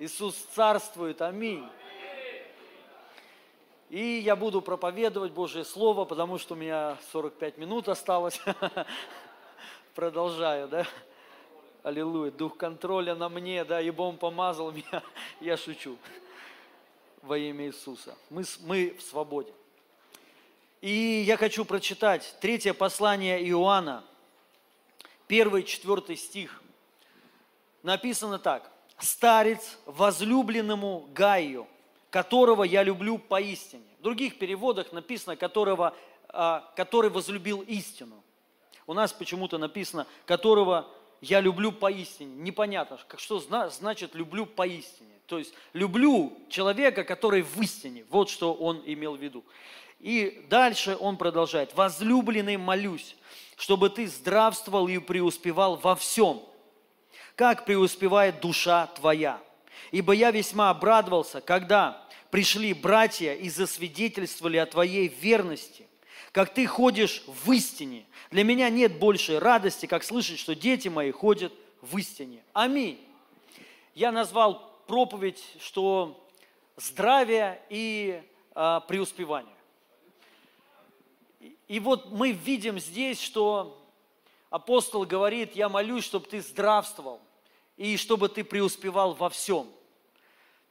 Иисус царствует. Аминь. И я буду проповедовать Божье Слово, потому что у меня 45 минут осталось. Продолжаю, да? Аллилуйя. Дух контроля на мне, да, ибо Он помазал меня. Я шучу. Во имя Иисуса. Мы, мы в свободе. И я хочу прочитать третье послание Иоанна, первый, четвертый стих. Написано так. «Старец возлюбленному Гаю, которого я люблю поистине». В других переводах написано, которого, а, который возлюбил истину. У нас почему-то написано, которого я люблю поистине. Непонятно, что значит люблю поистине. То есть люблю человека, который в истине. Вот что он имел в виду. И дальше он продолжает. «Возлюбленный, молюсь, чтобы ты здравствовал и преуспевал во всем, как преуспевает душа твоя. Ибо я весьма обрадовался, когда пришли братья и засвидетельствовали о твоей верности, как ты ходишь в истине. Для меня нет большей радости, как слышать, что дети мои ходят в истине. Аминь. Я назвал проповедь, что здравие и а, преуспевание. И вот мы видим здесь, что апостол говорит, я молюсь, чтобы ты здравствовал и чтобы ты преуспевал во всем.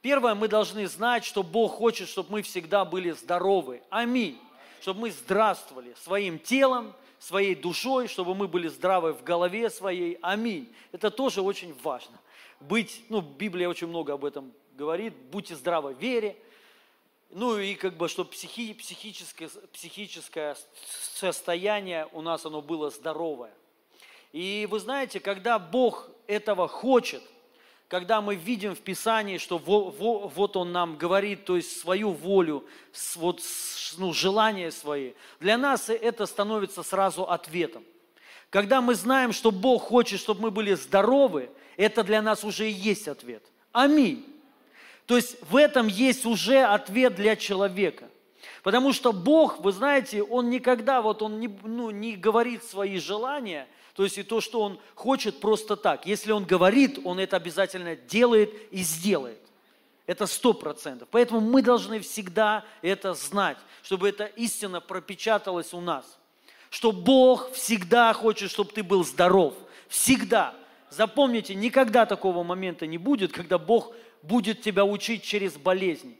Первое, мы должны знать, что Бог хочет, чтобы мы всегда были здоровы. Аминь. Чтобы мы здравствовали своим телом, своей душой, чтобы мы были здравы в голове своей. Аминь. Это тоже очень важно. Быть, ну, Библия очень много об этом говорит. Будьте здравы в вере, ну и как бы, чтобы психи, психическое, психическое состояние у нас оно было здоровое. И вы знаете, когда Бог этого хочет, когда мы видим в Писании, что во, во, вот Он нам говорит, то есть свою волю, вот, ну, желания свои, для нас это становится сразу ответом. Когда мы знаем, что Бог хочет, чтобы мы были здоровы, это для нас уже и есть ответ. Аминь. То есть в этом есть уже ответ для человека. Потому что Бог, вы знаете, Он никогда, вот Он не, ну, не говорит свои желания, то есть и то, что Он хочет просто так. Если Он говорит, Он это обязательно делает и сделает. Это сто процентов. Поэтому мы должны всегда это знать, чтобы эта истина пропечаталась у нас. Что Бог всегда хочет, чтобы ты был здоров. Всегда. Запомните, никогда такого момента не будет, когда Бог будет тебя учить через болезни.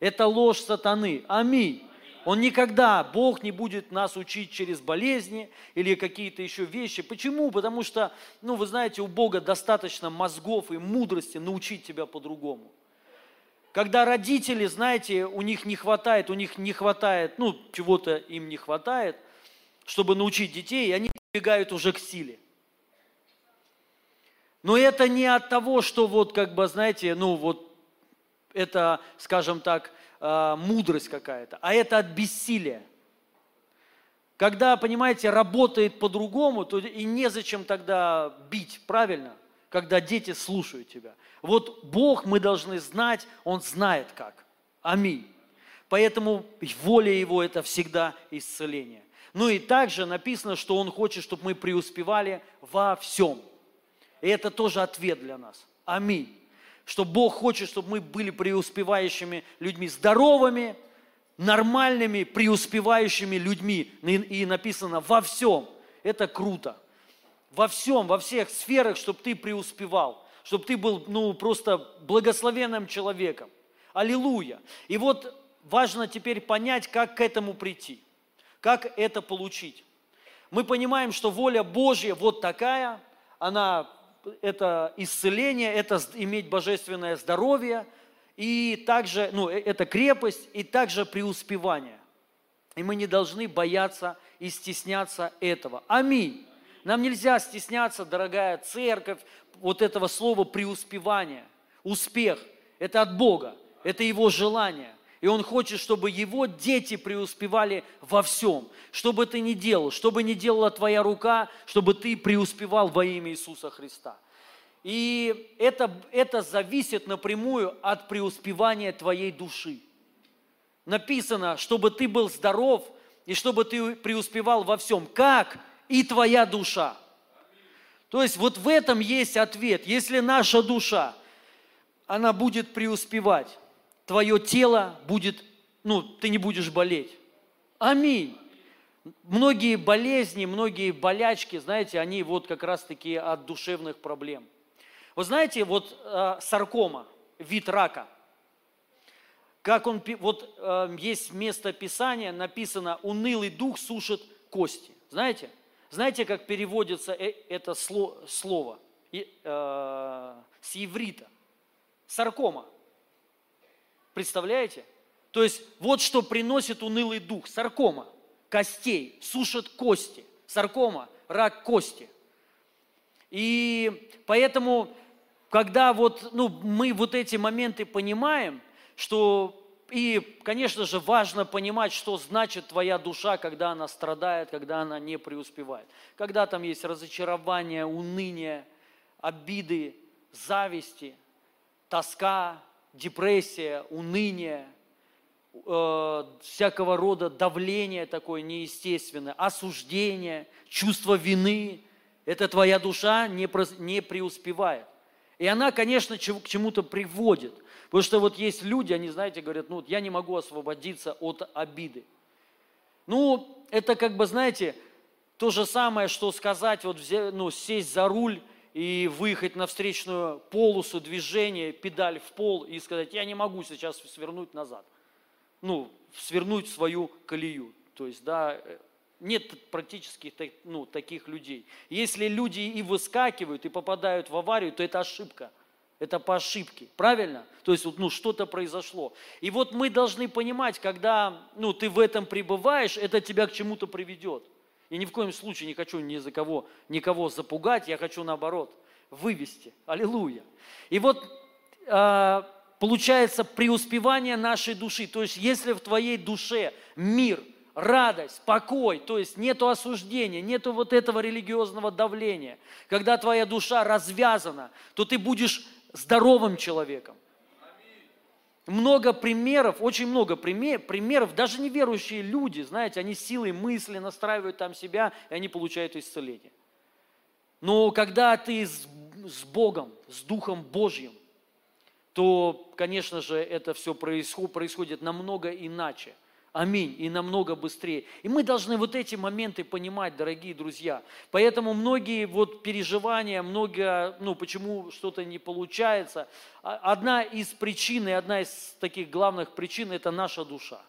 Это ложь сатаны. Аминь. Он никогда, Бог не будет нас учить через болезни или какие-то еще вещи. Почему? Потому что, ну, вы знаете, у Бога достаточно мозгов и мудрости научить тебя по-другому. Когда родители, знаете, у них не хватает, у них не хватает, ну, чего-то им не хватает, чтобы научить детей, они прибегают уже к силе. Но это не от того, что вот как бы, знаете, ну вот это, скажем так, а, мудрость какая-то, а это от бессилия. Когда, понимаете, работает по-другому, то и незачем тогда бить, правильно? Когда дети слушают тебя. Вот Бог мы должны знать, Он знает как. Аминь. Поэтому воля Его – это всегда исцеление. Ну и также написано, что Он хочет, чтобы мы преуспевали во всем – и это тоже ответ для нас. Аминь. Что Бог хочет, чтобы мы были преуспевающими людьми, здоровыми, нормальными, преуспевающими людьми. И написано во всем. Это круто. Во всем, во всех сферах, чтобы ты преуспевал, чтобы ты был ну, просто благословенным человеком. Аллилуйя. И вот важно теперь понять, как к этому прийти, как это получить. Мы понимаем, что воля Божья вот такая, она это исцеление, это иметь божественное здоровье, и также, ну, э, это крепость, и также преуспевание. И мы не должны бояться и стесняться этого. Аминь. Нам нельзя стесняться, дорогая церковь, вот этого слова преуспевание. Успех – это от Бога, это Его желание. И Он хочет, чтобы Его дети преуспевали во всем. Что бы ты ни делал, что бы ни делала твоя рука, чтобы ты преуспевал во имя Иисуса Христа. И это, это зависит напрямую от преуспевания твоей души. Написано, чтобы ты был здоров и чтобы ты преуспевал во всем. Как? И твоя душа. То есть вот в этом есть ответ. Если наша душа она будет преуспевать. Твое тело будет, ну, ты не будешь болеть. Аминь. Многие болезни, многие болячки, знаете, они вот как раз-таки от душевных проблем. Вы знаете, вот э, саркома, вид рака, как он, вот э, есть место Писания, написано, унылый дух сушит кости. Знаете? Знаете, как переводится э, это слово э, с еврита? Саркома. Представляете? То есть вот что приносит унылый дух. Саркома костей, сушит кости. Саркома, рак кости. И поэтому, когда вот, ну, мы вот эти моменты понимаем, что и, конечно же, важно понимать, что значит твоя душа, когда она страдает, когда она не преуспевает. Когда там есть разочарование, уныние, обиды, зависти, тоска, депрессия, уныние, э, всякого рода давление такое неестественное, осуждение, чувство вины. Это твоя душа не, не преуспевает. И она, конечно, к чему-то приводит. Потому что вот есть люди, они, знаете, говорят, ну, я не могу освободиться от обиды. Ну, это как бы, знаете, то же самое, что сказать, вот, ну, сесть за руль и выехать на встречную полосу движения, педаль в пол и сказать, я не могу сейчас свернуть назад. Ну, свернуть свою колею. То есть, да, нет практически ну, таких людей. Если люди и выскакивают, и попадают в аварию, то это ошибка. Это по ошибке, правильно? То есть ну, что-то произошло. И вот мы должны понимать, когда ну, ты в этом пребываешь, это тебя к чему-то приведет. Я ни в коем случае не хочу ни за кого, никого запугать, я хочу наоборот вывести. Аллилуйя. И вот э, получается преуспевание нашей души. То есть если в твоей душе мир – радость, покой, то есть нету осуждения, нету вот этого религиозного давления. Когда твоя душа развязана, то ты будешь здоровым человеком. Много примеров, очень много примеров, даже неверующие люди, знаете, они силой мысли настраивают там себя, и они получают исцеление. Но когда ты с, с Богом, с Духом Божьим, то, конечно же, это все происходит, происходит намного иначе – Аминь. И намного быстрее. И мы должны вот эти моменты понимать, дорогие друзья. Поэтому многие вот переживания, много, ну, почему что-то не получается. А, одна из причин, и одна из таких главных причин – это наша душа.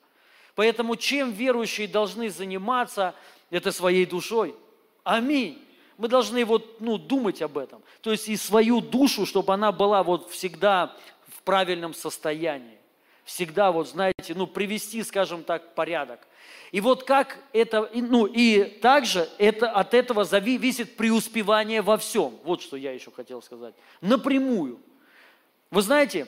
Поэтому чем верующие должны заниматься, это своей душой. Аминь. Мы должны вот, ну, думать об этом. То есть и свою душу, чтобы она была вот всегда в правильном состоянии всегда, вот знаете, ну, привести, скажем так, порядок. И вот как это, ну, и также это, от этого зависит преуспевание во всем. Вот что я еще хотел сказать. Напрямую. Вы знаете,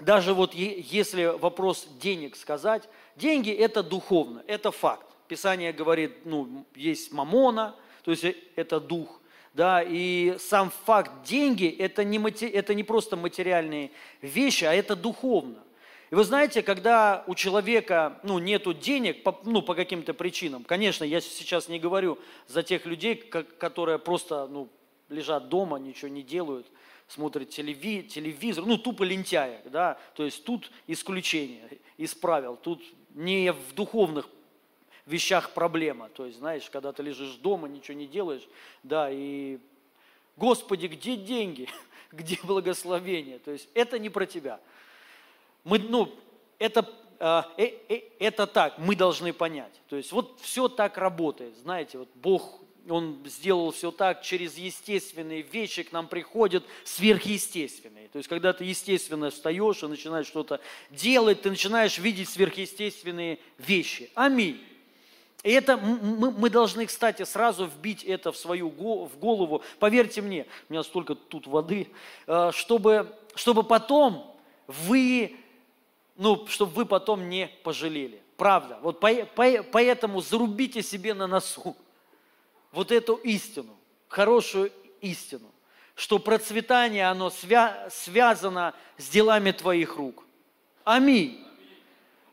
даже вот если вопрос денег сказать, деньги это духовно, это факт. Писание говорит, ну, есть мамона, то есть это дух, да, и сам факт деньги это не, это не просто материальные вещи, а это духовно. Вы знаете, когда у человека ну, нету денег по, ну, по каким-то причинам, конечно, я сейчас не говорю за тех людей, как, которые просто ну, лежат дома, ничего не делают, смотрят телеви, телевизор, ну, тупо лентяя, да, то есть тут исключение из правил, тут не в духовных вещах проблема, то есть, знаешь, когда ты лежишь дома, ничего не делаешь, да, и, Господи, где деньги, где благословение, то есть это не про тебя – мы, ну, это, э, э, э, это так, мы должны понять. То есть вот все так работает, знаете, вот Бог, Он сделал все так, через естественные вещи к нам приходят сверхъестественные. То есть когда ты естественно встаешь и начинаешь что-то делать, ты начинаешь видеть сверхъестественные вещи. Аминь. И это мы, мы должны, кстати, сразу вбить это в свою в голову. Поверьте мне, у меня столько тут воды, э, чтобы, чтобы потом вы ну, чтобы вы потом не пожалели. Правда. Вот по, по, поэтому зарубите себе на носу вот эту истину, хорошую истину, что процветание, оно свя, связано с делами твоих рук. Аминь.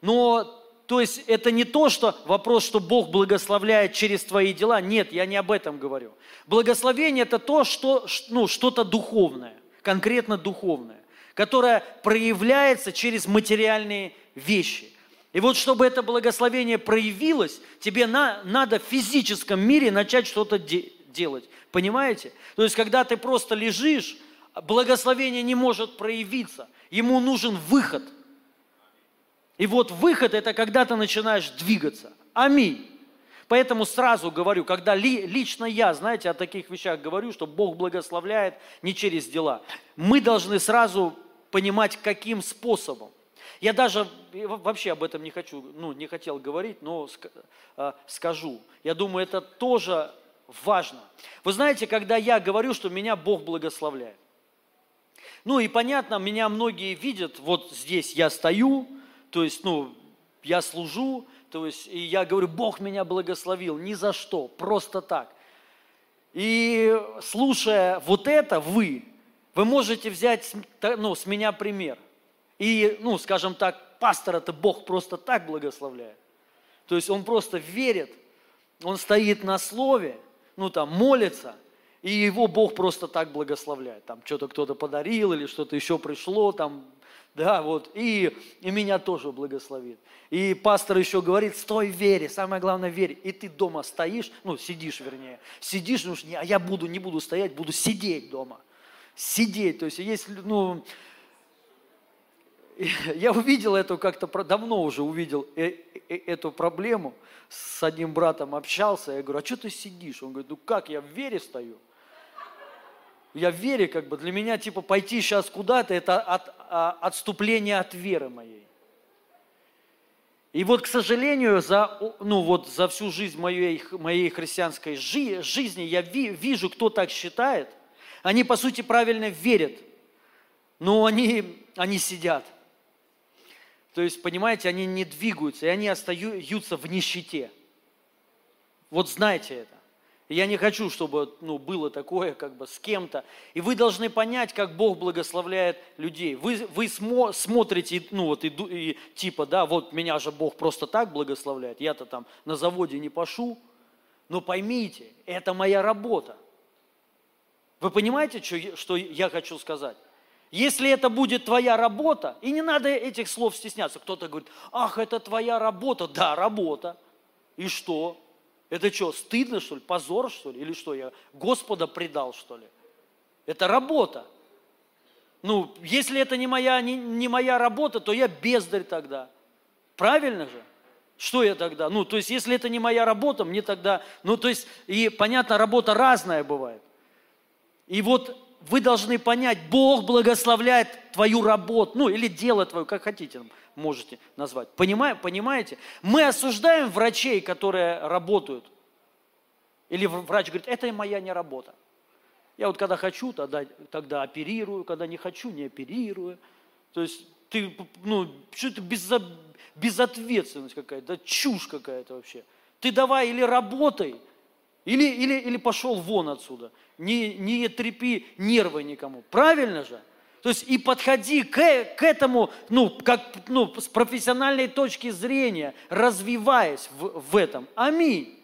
Но, то есть, это не то, что вопрос, что Бог благословляет через твои дела. Нет, я не об этом говорю. Благословение – это то, что, ну, что-то духовное, конкретно духовное которая проявляется через материальные вещи. И вот чтобы это благословение проявилось, тебе на, надо в физическом мире начать что-то де- делать. Понимаете? То есть, когда ты просто лежишь, благословение не может проявиться. Ему нужен выход. И вот выход – это когда ты начинаешь двигаться. Аминь. Поэтому сразу говорю, когда ли, лично я, знаете, о таких вещах говорю, что Бог благословляет не через дела, мы должны сразу понимать, каким способом. Я даже вообще об этом не хочу, ну, не хотел говорить, но а, скажу. Я думаю, это тоже важно. Вы знаете, когда я говорю, что меня Бог благословляет. Ну и понятно, меня многие видят, вот здесь я стою, то есть, ну, я служу, то есть, и я говорю, Бог меня благословил, ни за что, просто так. И слушая вот это, вы, вы можете взять ну, с меня пример. И, ну, скажем так, пастора-то Бог просто так благословляет. То есть он просто верит, он стоит на слове, ну там молится, и его Бог просто так благословляет. Там что-то кто-то подарил или что-то еще пришло, там да, вот, и, и меня тоже благословит. И пастор еще говорит, стой в вере, самое главное вере. И ты дома стоишь, ну, сидишь вернее, сидишь, ну, а я буду, не буду стоять, буду сидеть дома. Сидеть, то есть есть, ну, я увидел эту как-то, давно уже увидел э, э, эту проблему, с одним братом общался, я говорю, а что ты сидишь? Он говорит, ну как, я в вере стою я в вере, как бы, для меня, типа, пойти сейчас куда-то, это от, а, отступление от веры моей. И вот, к сожалению, за, ну, вот, за всю жизнь моей, моей христианской жи, жизни я ви, вижу, кто так считает. Они, по сути, правильно верят, но они, они сидят. То есть, понимаете, они не двигаются, и они остаются в нищете. Вот знайте это я не хочу, чтобы ну, было такое как бы с кем-то. И вы должны понять, как Бог благословляет людей. Вы, вы смо, смотрите, ну вот и, и типа, да, вот меня же Бог просто так благословляет. Я-то там на заводе не пошу. Но поймите, это моя работа. Вы понимаете, что, что я хочу сказать? Если это будет твоя работа, и не надо этих слов стесняться. Кто-то говорит, ах, это твоя работа. Да, работа. И что? Это что, стыдно, что ли? Позор, что ли? Или что, я Господа предал, что ли? Это работа. Ну, если это не моя, не, не моя работа, то я бездарь тогда. Правильно же? Что я тогда? Ну, то есть, если это не моя работа, мне тогда... Ну, то есть, и понятно, работа разная бывает. И вот вы должны понять, Бог благословляет твою работу, ну, или дело твое, как хотите можете назвать. Понимаете? Понимаете? Мы осуждаем врачей, которые работают. Или врач говорит, это моя не работа. Я вот когда хочу, тогда, тогда оперирую, когда не хочу, не оперирую. То есть ты, ну, что это безо, безответственность какая-то, да, чушь какая-то вообще. Ты давай или работай, или, или, или пошел вон отсюда. Не, не трепи нервы никому. Правильно же? То есть и подходи к, к этому, ну, как, ну, с профессиональной точки зрения, развиваясь в, в этом. Аминь.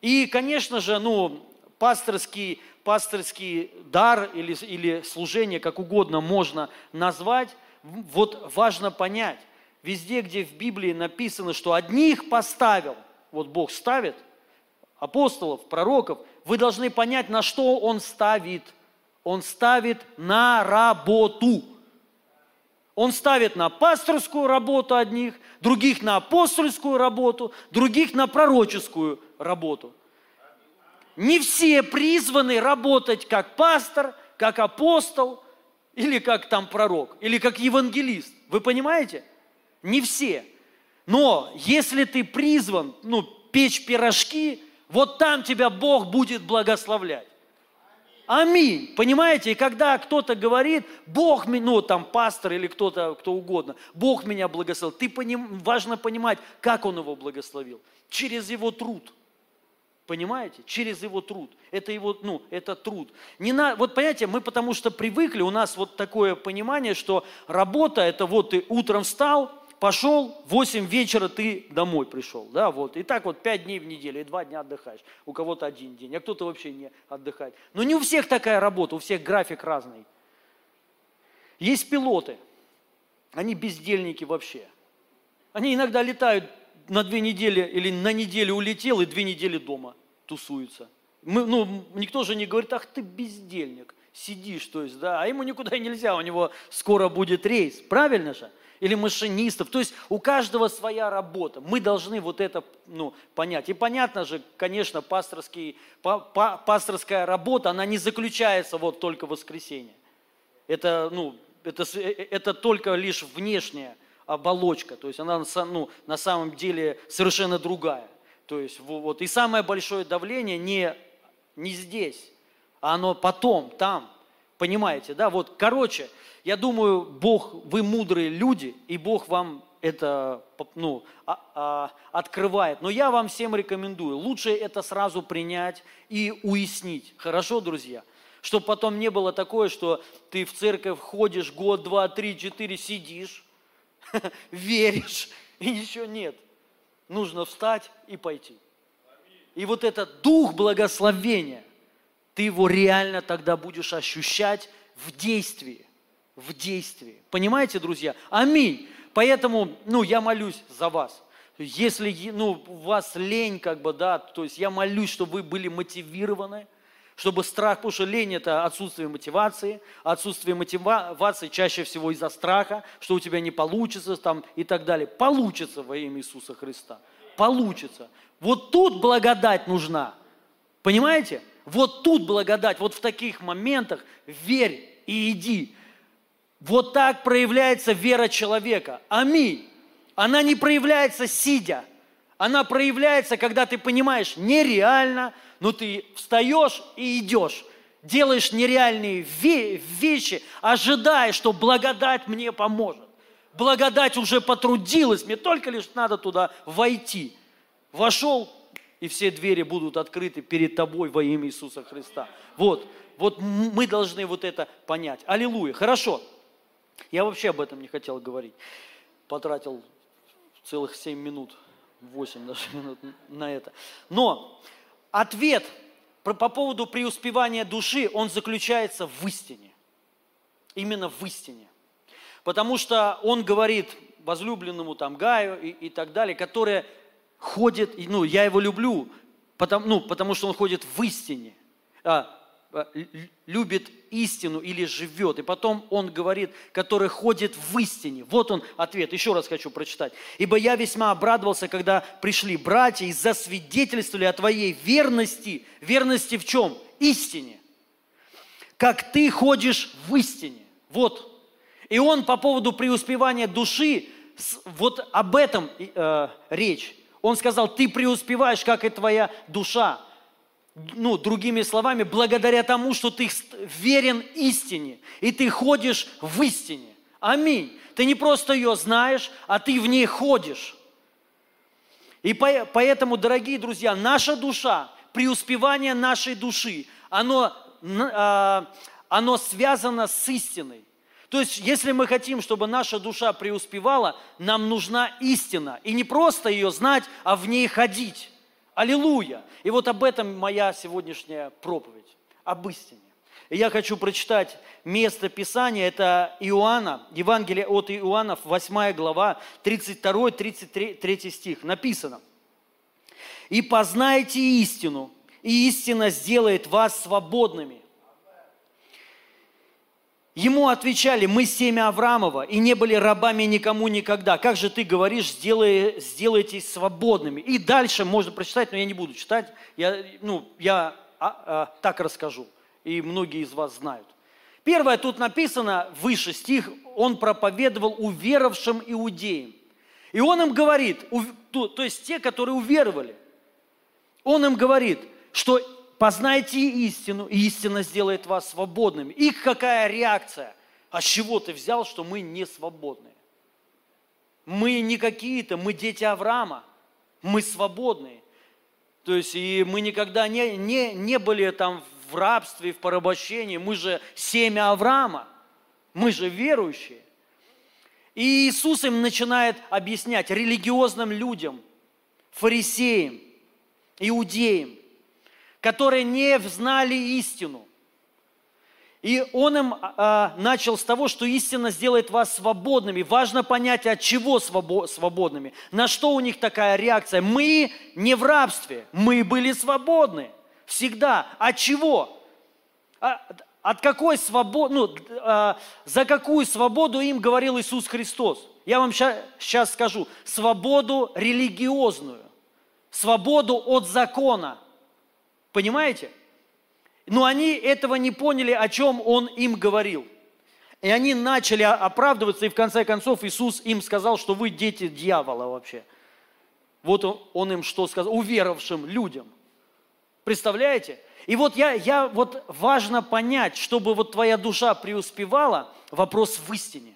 И, конечно же, ну, пасторский, пасторский дар или, или служение, как угодно можно назвать, вот важно понять, везде, где в Библии написано, что одних поставил, вот Бог ставит, апостолов, пророков, вы должны понять, на что Он ставит – он ставит на работу. Он ставит на пасторскую работу одних, других на апостольскую работу, других на пророческую работу. Не все призваны работать как пастор, как апостол, или как там пророк, или как евангелист. Вы понимаете? Не все. Но если ты призван, ну, печь пирожки, вот там тебя Бог будет благословлять. Аминь. Понимаете? И когда кто-то говорит, Бог, ну там пастор или кто-то, кто угодно, Бог меня благословил, ты поним, важно понимать, как Он его благословил. Через его труд. Понимаете? Через его труд. Это его, ну, это труд. Не на, вот понимаете, мы потому что привыкли, у нас вот такое понимание, что работа, это вот ты утром встал, пошел, 8 вечера ты домой пришел, да, вот. И так вот 5 дней в неделю, и 2 дня отдыхаешь. У кого-то один день, а кто-то вообще не отдыхает. Но не у всех такая работа, у всех график разный. Есть пилоты, они бездельники вообще. Они иногда летают на две недели или на неделю улетел и две недели дома тусуются. Мы, ну, никто же не говорит, ах ты бездельник, сидишь, то есть, да, а ему никуда нельзя, у него скоро будет рейс, правильно же? Или машинистов, то есть у каждого своя работа, мы должны вот это ну, понять. И понятно же, конечно, пасторский, па, па, пасторская работа, она не заключается вот только в воскресенье. Это, ну, это, э, э, это только лишь внешняя оболочка, то есть она ну, на самом деле совершенно другая. То есть вот, и самое большое давление не, не здесь, а оно потом, там. Понимаете, да? Вот, короче, я думаю, Бог, вы мудрые люди, и Бог вам это ну, а, а, открывает. Но я вам всем рекомендую, лучше это сразу принять и уяснить. Хорошо, друзья? Чтобы потом не было такое, что ты в церковь ходишь год, два, три, четыре, сидишь, веришь, и ничего нет. Нужно встать и пойти. И вот этот дух благословения, ты его реально тогда будешь ощущать в действии. В действии. Понимаете, друзья? Аминь. Поэтому, ну, я молюсь за вас. Если, ну, у вас лень, как бы, да, то есть я молюсь, чтобы вы были мотивированы, чтобы страх, потому что лень – это отсутствие мотивации, отсутствие мотивации чаще всего из-за страха, что у тебя не получится там, и так далее. Получится во имя Иисуса Христа. Получится. Вот тут благодать нужна. Понимаете? Вот тут благодать, вот в таких моментах верь и иди. Вот так проявляется вера человека. Аминь. Она не проявляется сидя. Она проявляется, когда ты понимаешь, нереально – но ты встаешь и идешь, делаешь нереальные вещи, ожидая, что благодать мне поможет. Благодать уже потрудилась, мне только лишь надо туда войти. Вошел, и все двери будут открыты перед тобой во имя Иисуса Христа. Вот, вот мы должны вот это понять. Аллилуйя. Хорошо. Я вообще об этом не хотел говорить. Потратил целых семь минут, восемь даже минут на это. Но ответ по поводу преуспевания души, он заключается в истине. Именно в истине. Потому что он говорит возлюбленному там Гаю и, и так далее, которые ходят, ну, я его люблю, потому, ну, потому что он ходит в истине. А, Э, любит истину или живет. И потом он говорит, который ходит в истине. Вот он ответ. Еще раз хочу прочитать. «Ибо я весьма обрадовался, когда пришли братья и засвидетельствовали о твоей верности». Верности в чем? Истине. Как ты ходишь в истине. Вот. И он по поводу преуспевания души, вот об этом э, речь. Он сказал, ты преуспеваешь, как и твоя душа ну, другими словами, благодаря тому, что ты верен истине, и ты ходишь в истине. Аминь. Ты не просто ее знаешь, а ты в ней ходишь. И поэтому, дорогие друзья, наша душа, преуспевание нашей души, оно, а, оно связано с истиной. То есть, если мы хотим, чтобы наша душа преуспевала, нам нужна истина. И не просто ее знать, а в ней ходить. Аллилуйя! И вот об этом моя сегодняшняя проповедь, об истине. И я хочу прочитать место Писания, это Иоанна, Евангелие от Иоанна, 8 глава, 32-33 стих. Написано, «И познайте истину, и истина сделает вас свободными». Ему отвечали, мы семя Авраамова и не были рабами никому никогда. Как же ты говоришь, сделай, сделайтесь свободными. И дальше можно прочитать, но я не буду читать. Я, ну, я а, а, так расскажу, и многие из вас знают. Первое, тут написано, выше стих, он проповедовал уверовавшим иудеям. И он им говорит, то, есть те, которые уверовали, он им говорит, что познайте истину, и истина сделает вас свободными. Их какая реакция? А с чего ты взял, что мы не свободны? Мы не какие-то, мы дети Авраама, мы свободные. То есть и мы никогда не, не, не были там в рабстве, в порабощении, мы же семя Авраама, мы же верующие. И Иисус им начинает объяснять религиозным людям, фарисеям, иудеям – которые не знали истину. И он им а, начал с того, что истина сделает вас свободными. Важно понять, от чего свободными. На что у них такая реакция? Мы не в рабстве, мы были свободны. Всегда. От чего? А, от какой свободы, ну, а, за какую свободу им говорил Иисус Христос? Я вам сейчас скажу. Свободу религиозную. Свободу от закона. Понимаете? Но они этого не поняли, о чем Он им говорил. И они начали оправдываться, и в конце концов Иисус им сказал, что вы дети дьявола вообще. Вот он, он им что сказал? Уверовавшим людям. Представляете? И вот я, я вот важно понять, чтобы вот твоя душа преуспевала, вопрос в истине.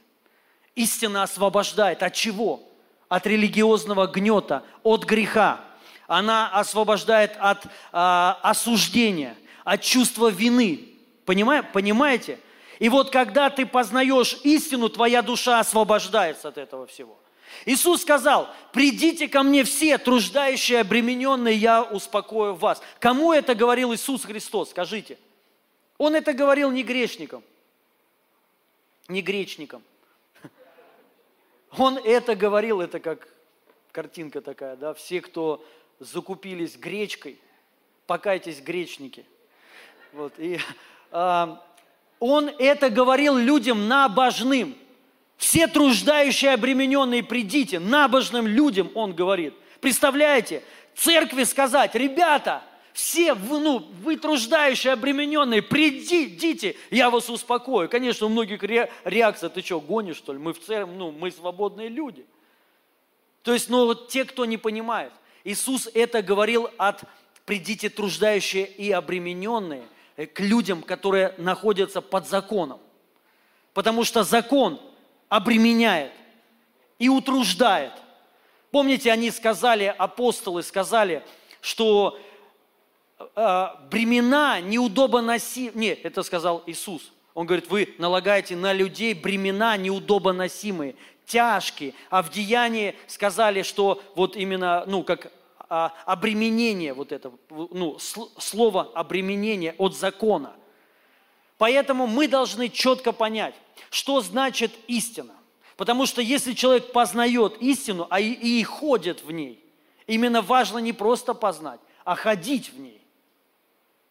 Истина освобождает. От чего? От религиозного гнета, от греха. Она освобождает от а, осуждения – от чувства вины. Понимаете? Понимаете? И вот когда ты познаешь истину, твоя душа освобождается от этого всего. Иисус сказал, придите ко мне все, труждающие, обремененные, я успокою вас. Кому это говорил Иисус Христос, скажите? Он это говорил не грешникам, не гречникам. Он это говорил, это как картинка такая, да, все, кто закупились гречкой, покайтесь гречники – вот, и, э, он это говорил людям набожным. Все труждающие, обремененные, придите. Набожным людям он говорит. Представляете, церкви сказать, ребята, все вы, ну, вы труждающие, обремененные, придите, я вас успокою. Конечно, у многих ре, реакция, ты что, гонишь, что ли? Мы в церкви, ну, мы свободные люди. То есть, ну, вот те, кто не понимает. Иисус это говорил от «придите труждающие и обремененные», Э, к людям, которые находятся под законом. Потому что закон обременяет и утруждает. Помните, они сказали, апостолы сказали, что э, бремена неудобно носить. Нет, это сказал Иисус. Он говорит, вы налагаете на людей бремена неудобно носимые, тяжкие. А в Деянии сказали, что вот именно, ну, как а, обременение вот это, ну, слово обременение от закона. Поэтому мы должны четко понять, что значит истина. Потому что если человек познает истину, а и, и ходит в ней, именно важно не просто познать, а ходить в ней,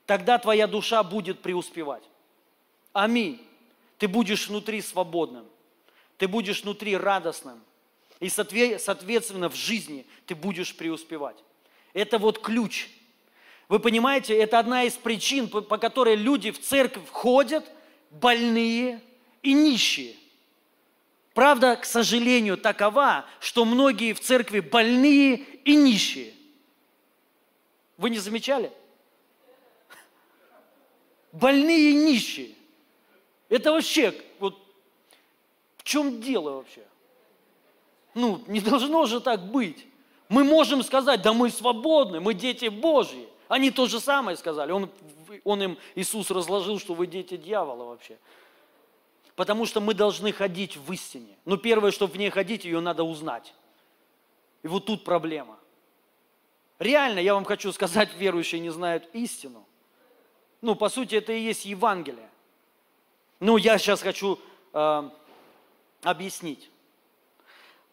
тогда твоя душа будет преуспевать. Аминь. Ты будешь внутри свободным, ты будешь внутри радостным, и соответственно в жизни ты будешь преуспевать. Это вот ключ. Вы понимаете, это одна из причин, по которой люди в церковь ходят больные и нищие. Правда, к сожалению, такова, что многие в церкви больные и нищие. Вы не замечали? Больные и нищие. Это вообще, чем дело вообще? Ну, не должно же так быть. Мы можем сказать, да мы свободны, мы дети Божьи. Они то же самое сказали. Он, он им, Иисус разложил, что вы дети дьявола вообще. Потому что мы должны ходить в истине. Но первое, чтобы в ней ходить, ее надо узнать. И вот тут проблема. Реально, я вам хочу сказать, верующие не знают истину. Ну, по сути, это и есть Евангелие. Ну, я сейчас хочу э, объяснить.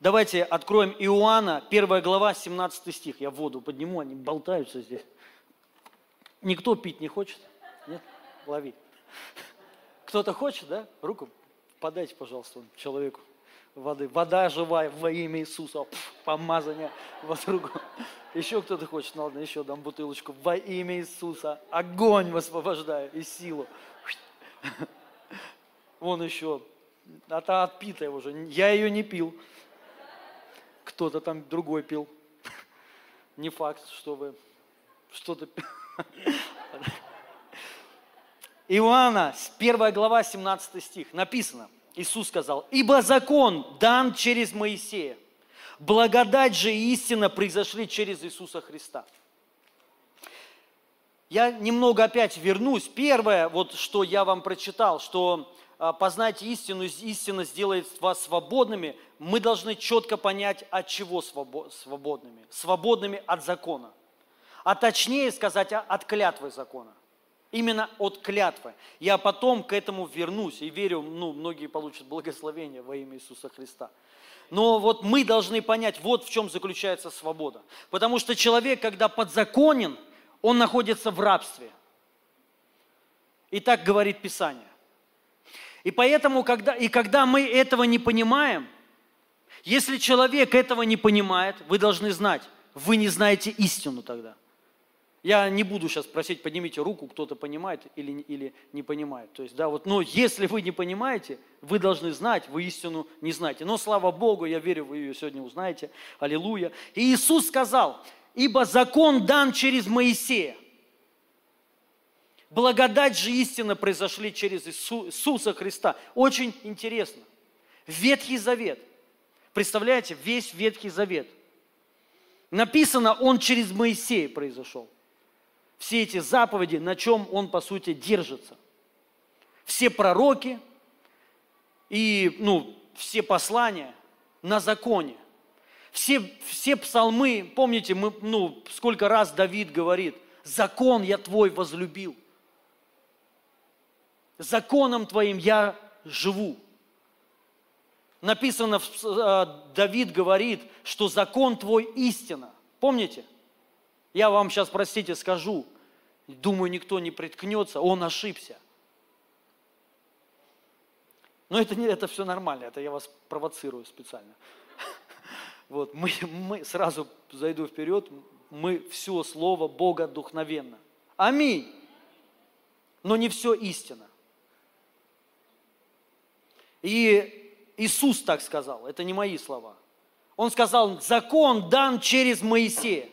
Давайте откроем Иоанна, 1 глава, 17 стих. Я воду подниму, они болтаются здесь. Никто пить не хочет? Нет? Лови. Кто-то хочет, да? Руку подайте, пожалуйста, человеку воды. Вода живая во имя Иисуса. Пф, помазание в руку. Еще кто-то хочет? Ну ладно, еще дам бутылочку. Во имя Иисуса. Огонь высвобождаю и силу. Вон еще. Та отпитая уже. Я ее не пил кто-то там другой пил. Не факт, что вы что-то... Иоанна, 1 глава, 17 стих, написано, Иисус сказал, «Ибо закон дан через Моисея, благодать же и истина произошли через Иисуса Христа». Я немного опять вернусь. Первое, вот что я вам прочитал, что познайте истину, истина сделает вас свободными, мы должны четко понять, от чего свободными. Свободными от закона. А точнее сказать, от клятвы закона. Именно от клятвы. Я потом к этому вернусь и верю, ну, многие получат благословение во имя Иисуса Христа. Но вот мы должны понять, вот в чем заключается свобода. Потому что человек, когда подзаконен, он находится в рабстве. И так говорит Писание. И поэтому, когда, и когда мы этого не понимаем, если человек этого не понимает, вы должны знать, вы не знаете истину тогда – я не буду сейчас просить, поднимите руку, кто-то понимает или, или не понимает. То есть, да, вот, но если вы не понимаете, вы должны знать, вы истину не знаете. Но слава Богу, я верю, вы ее сегодня узнаете. Аллилуйя. И Иисус сказал, ибо закон дан через Моисея. Благодать же истина произошли через Иисуса Христа. Очень интересно. Ветхий Завет. Представляете, весь Ветхий Завет. Написано, он через Моисея произошел все эти заповеди, на чем он, по сути, держится. Все пророки и ну, все послания на законе. Все, все псалмы, помните, мы, ну, сколько раз Давид говорит, закон я твой возлюбил. Законом твоим я живу. Написано, э, Давид говорит, что закон твой истина. Помните? Я вам сейчас, простите, скажу, думаю, никто не приткнется, он ошибся. Но это, не, это все нормально, это я вас провоцирую специально. Вот, мы, мы сразу зайду вперед, мы все слово Бога духновенно. Аминь. Но не все истина. И Иисус так сказал, это не мои слова. Он сказал, закон дан через Моисея.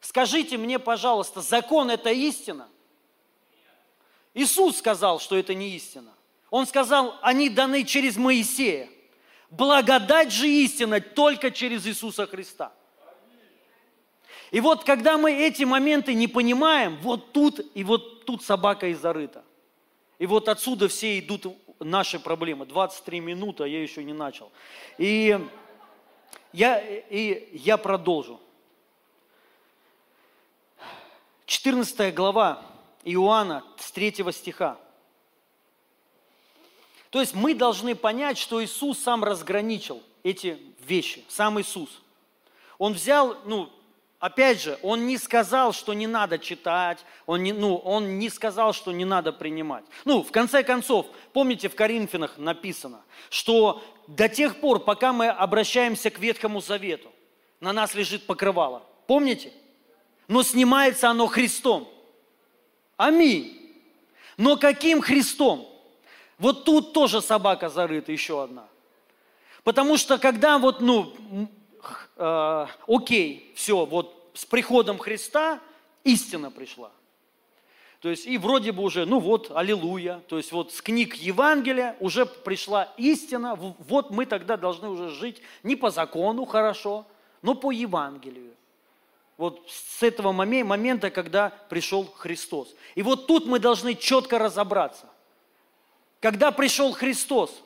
Скажите мне, пожалуйста, закон – это истина? Иисус сказал, что это не истина. Он сказал, они даны через Моисея. Благодать же истина только через Иисуса Христа. И вот когда мы эти моменты не понимаем, вот тут и вот тут собака и зарыта. И вот отсюда все идут наши проблемы. 23 минуты, а я еще не начал. И я, и я продолжу. 14 глава Иоанна с 3 стиха. То есть мы должны понять, что Иисус сам разграничил эти вещи, сам Иисус. Он взял, ну, опять же, он не сказал, что не надо читать, он не, ну, он не сказал, что не надо принимать. Ну, в конце концов, помните, в Коринфянах написано, что до тех пор, пока мы обращаемся к Ветхому Завету, на нас лежит покрывало. Помните? но снимается оно Христом. Аминь. Но каким Христом? Вот тут тоже собака зарыта, еще одна. Потому что когда вот, ну, э, окей, все, вот с приходом Христа истина пришла. То есть и вроде бы уже, ну вот, аллилуйя, то есть вот с книг Евангелия уже пришла истина, вот мы тогда должны уже жить не по закону хорошо, но по Евангелию. Вот с этого момента, когда пришел Христос. И вот тут мы должны четко разобраться. Когда пришел Христос,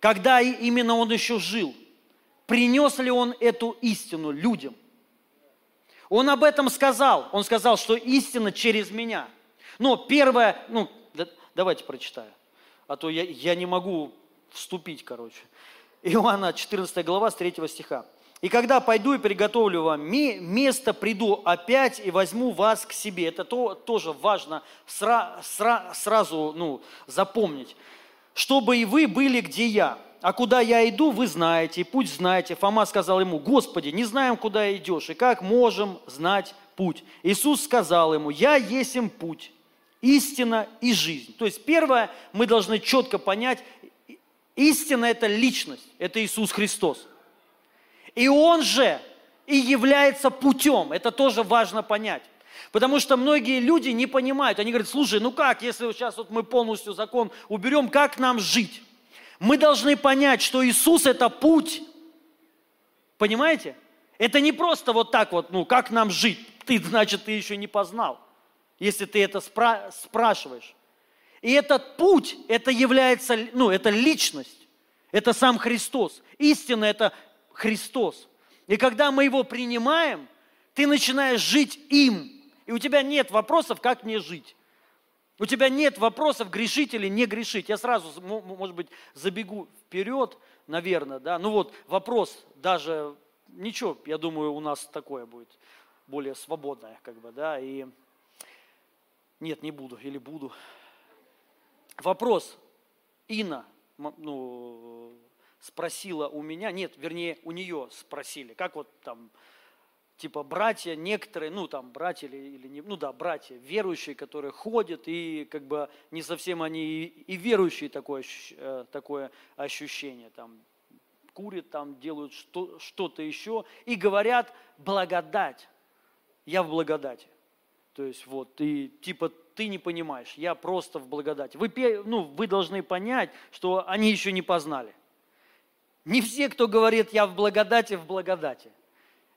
когда именно Он еще жил, принес ли Он эту истину людям? Он об этом сказал. Он сказал, что истина через меня. Но первое, ну, давайте прочитаю, а то я, я не могу вступить, короче. Иоанна 14 глава с 3 стиха. И когда пойду и приготовлю вам место, приду опять и возьму вас к себе. Это то, тоже важно сра, сра, сразу ну, запомнить. Чтобы и вы были, где я. А куда я иду, вы знаете, и путь знаете. Фома сказал ему, Господи, не знаем, куда идешь, и как можем знать путь. Иисус сказал ему, я есть им путь, истина и жизнь. То есть первое, мы должны четко понять, истина – это личность, это Иисус Христос. И Он же и является путем. Это тоже важно понять. Потому что многие люди не понимают. Они говорят, слушай, ну как, если сейчас вот мы полностью закон уберем, как нам жить? Мы должны понять, что Иисус – это путь. Понимаете? Это не просто вот так вот, ну как нам жить? Ты, значит, ты еще не познал, если ты это спра- спрашиваешь. И этот путь, это является, ну, это личность, это сам Христос. Истина – это Христос. И когда мы Его принимаем, ты начинаешь жить им. И у тебя нет вопросов, как мне жить. У тебя нет вопросов, грешить или не грешить. Я сразу, может быть, забегу вперед, наверное, да. Ну вот, вопрос даже, ничего, я думаю, у нас такое будет, более свободное, как бы, да, и нет, не буду, или буду. Вопрос, Инна, ну, спросила у меня, нет, вернее, у нее спросили, как вот там типа братья некоторые, ну там братья или, или не, ну да, братья, верующие, которые ходят, и как бы не совсем они и, и верующие такое, э, такое ощущение, там курят, там делают что, что-то еще, и говорят благодать, я в благодати. То есть вот, и типа ты не понимаешь, я просто в благодати. Вы, ну, вы должны понять, что они еще не познали. Не все, кто говорит, я в благодати, в благодати –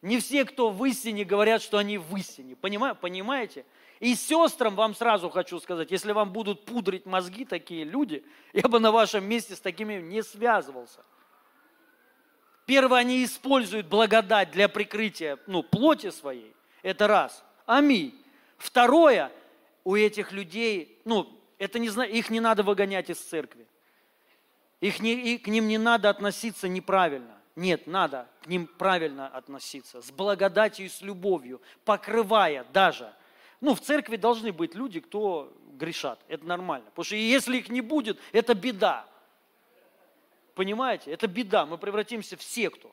не все, кто в истине, говорят, что они в истине. Понимаете? И сестрам вам сразу хочу сказать, если вам будут пудрить мозги такие люди, я бы на вашем месте с такими не связывался. Первое, они используют благодать для прикрытия ну, плоти своей. Это раз. Аминь. Второе, у этих людей, ну, это не, их не надо выгонять из церкви. Их не, и к ним не надо относиться неправильно. Нет, надо к ним правильно относиться, с благодатью и с любовью, покрывая даже. Ну, в церкви должны быть люди, кто грешат. Это нормально. Потому что если их не будет, это беда. Понимаете? Это беда. Мы превратимся в секту.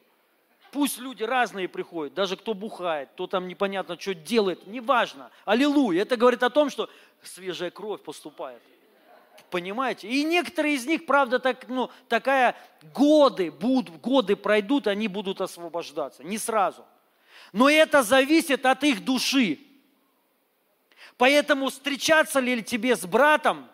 Пусть люди разные приходят, даже кто бухает, кто там непонятно что делает, неважно. Аллилуйя. Это говорит о том, что свежая кровь поступает. Понимаете? И некоторые из них, правда, так, ну, такая годы, будут, годы пройдут, они будут освобождаться. Не сразу. Но это зависит от их души. Поэтому встречаться ли тебе с братом,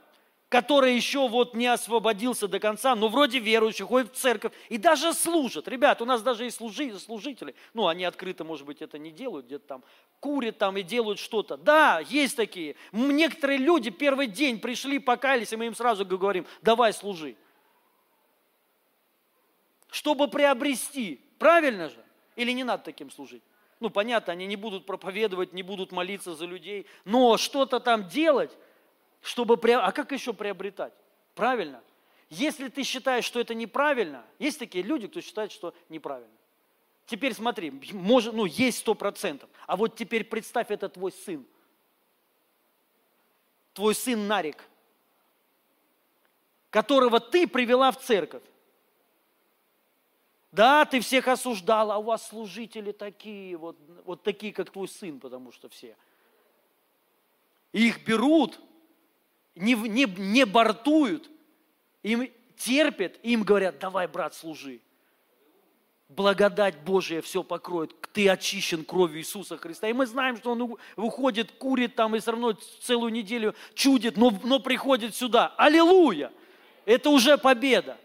который еще вот не освободился до конца, но вроде верующий, ходит в церковь и даже служит. Ребят, у нас даже и служители, ну, они открыто, может быть, это не делают, где-то там курят там и делают что-то. Да, есть такие. Некоторые люди первый день пришли, покаялись, и мы им сразу говорим, давай служи. Чтобы приобрести. Правильно же? Или не надо таким служить? Ну, понятно, они не будут проповедовать, не будут молиться за людей, но что-то там делать – чтобы... А как еще приобретать? Правильно? Если ты считаешь, что это неправильно, есть такие люди, кто считает, что неправильно. Теперь смотри, может, ну, есть сто процентов. А вот теперь представь, это твой сын. Твой сын Нарик, которого ты привела в церковь. Да, ты всех осуждала, а у вас служители такие, вот, вот такие, как твой сын, потому что все. их берут, не, не, не бортуют, им терпят, им говорят, давай, брат, служи. Благодать Божия все покроет. Ты очищен кровью Иисуса Христа. И мы знаем, что он выходит, курит там и все равно целую неделю чудит, но, но приходит сюда. Аллилуйя! Это уже победа.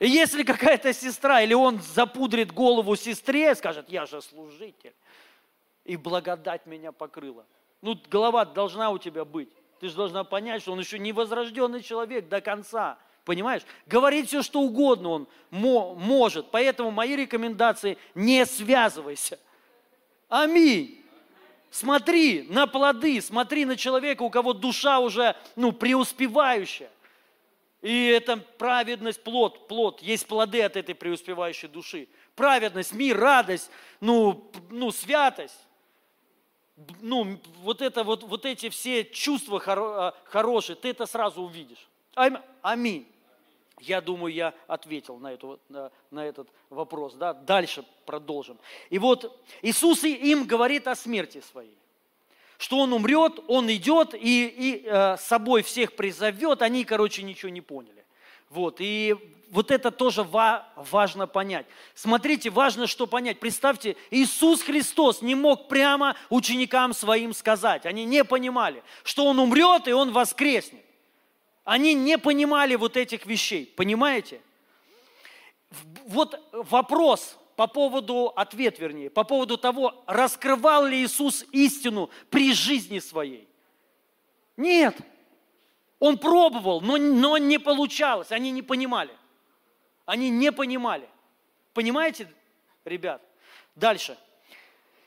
И если какая-то сестра или он запудрит голову сестре, скажет, я же служитель, и благодать меня покрыла. Ну, голова должна у тебя быть. Ты же должна понять, что он еще не возрожденный человек до конца. Понимаешь? Говорить все, что угодно он может. Поэтому мои рекомендации – не связывайся. Аминь. Смотри на плоды, смотри на человека, у кого душа уже ну, преуспевающая. И это праведность, плод, плод. Есть плоды от этой преуспевающей души. Праведность, мир, радость, ну, ну святость ну, вот, это, вот, вот эти все чувства а, хорошие, ты это сразу увидишь. Аминь. Я думаю, я ответил на, эту, на, на этот вопрос. Да? Дальше продолжим. И вот Иисус им говорит о смерти своей. Что Он умрет, Он идет и, и э, собой всех призовет. Они, короче, ничего не поняли. Вот. И вот это тоже важно понять. Смотрите, важно что понять. Представьте, Иисус Христос не мог прямо ученикам своим сказать. Они не понимали, что Он умрет и Он воскреснет. Они не понимали вот этих вещей. Понимаете? Вот вопрос по поводу, ответ вернее, по поводу того, раскрывал ли Иисус истину при жизни своей. Нет. Он пробовал, но, но не получалось, они не понимали. Они не понимали. Понимаете, ребят? Дальше.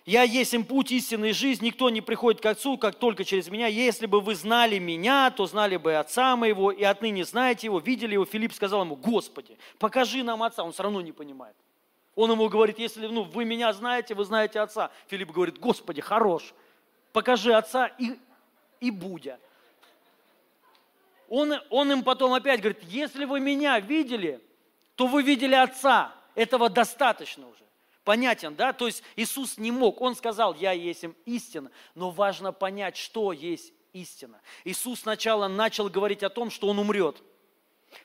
Я есть им путь истинной жизни, никто не приходит к Отцу, как только через меня. Если бы вы знали меня, то знали бы Отца моего, и отныне знаете его, видели его. Филипп сказал ему, Господи, покажи нам Отца. Он все равно не понимает. Он ему говорит, если ну, вы меня знаете, вы знаете Отца. Филипп говорит, Господи, хорош, покажи Отца и, и Будя. Он, он им потом опять говорит, если вы меня видели, то вы видели Отца. Этого достаточно уже. Понятен, да? То есть Иисус не мог. Он сказал, я есть им истина. Но важно понять, что есть истина. Иисус сначала начал говорить о том, что Он умрет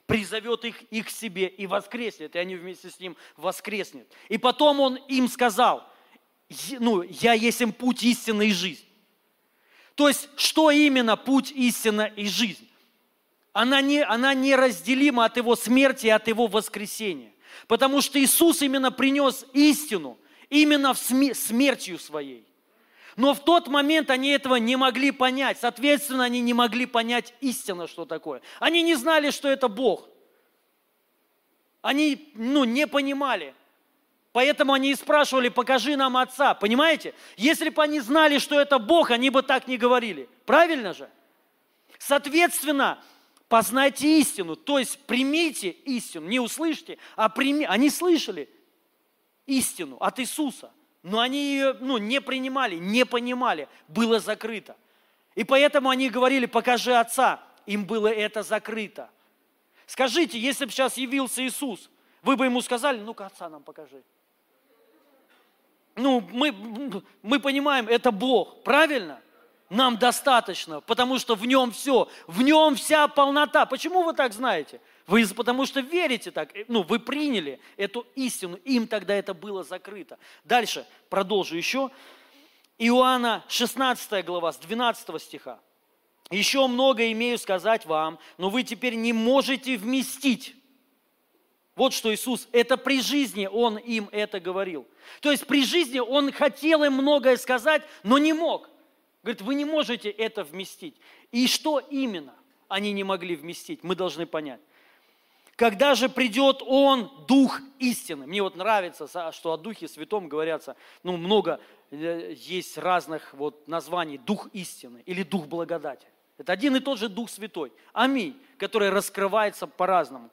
призовет их, их к себе и воскреснет, и они вместе с ним воскреснут. И потом он им сказал, ну, я есть им путь истины и жизнь. То есть, что именно путь истина и жизнь? Она, не, она неразделима от его смерти и от его воскресения. Потому что Иисус именно принес истину, именно в смертью своей. Но в тот момент они этого не могли понять. Соответственно, они не могли понять истинно, что такое. Они не знали, что это Бог. Они ну, не понимали. Поэтому они и спрашивали, покажи нам Отца. Понимаете? Если бы они знали, что это Бог, они бы так не говорили. Правильно же? Соответственно, познайте истину, то есть примите истину, не услышьте, а прими. Они слышали истину от Иисуса, но они ее ну, не принимали, не понимали, было закрыто. И поэтому они говорили, покажи Отца, им было это закрыто. Скажите, если бы сейчас явился Иисус, вы бы ему сказали, ну-ка Отца нам покажи. Ну, мы, мы понимаем, это Бог, правильно? Нам достаточно, потому что в нем все, в нем вся полнота. Почему вы так знаете? Вы потому что верите так, э, ну, вы приняли эту истину, им тогда это было закрыто. Дальше, продолжу еще. Иоанна 16 глава, с 12 стиха. «Еще много имею сказать вам, но вы теперь не можете вместить». Вот что Иисус, это при жизни Он им это говорил. То есть при жизни Он хотел им многое сказать, но не мог. Говорит, вы не можете это вместить. И что именно они не могли вместить, мы должны понять. Когда же придет Он, Дух истины. Мне вот нравится, что о Духе Святом говорятся, ну, много э, есть разных вот названий. Дух истины или Дух благодати. Это один и тот же Дух Святой. Аминь. Который раскрывается по-разному.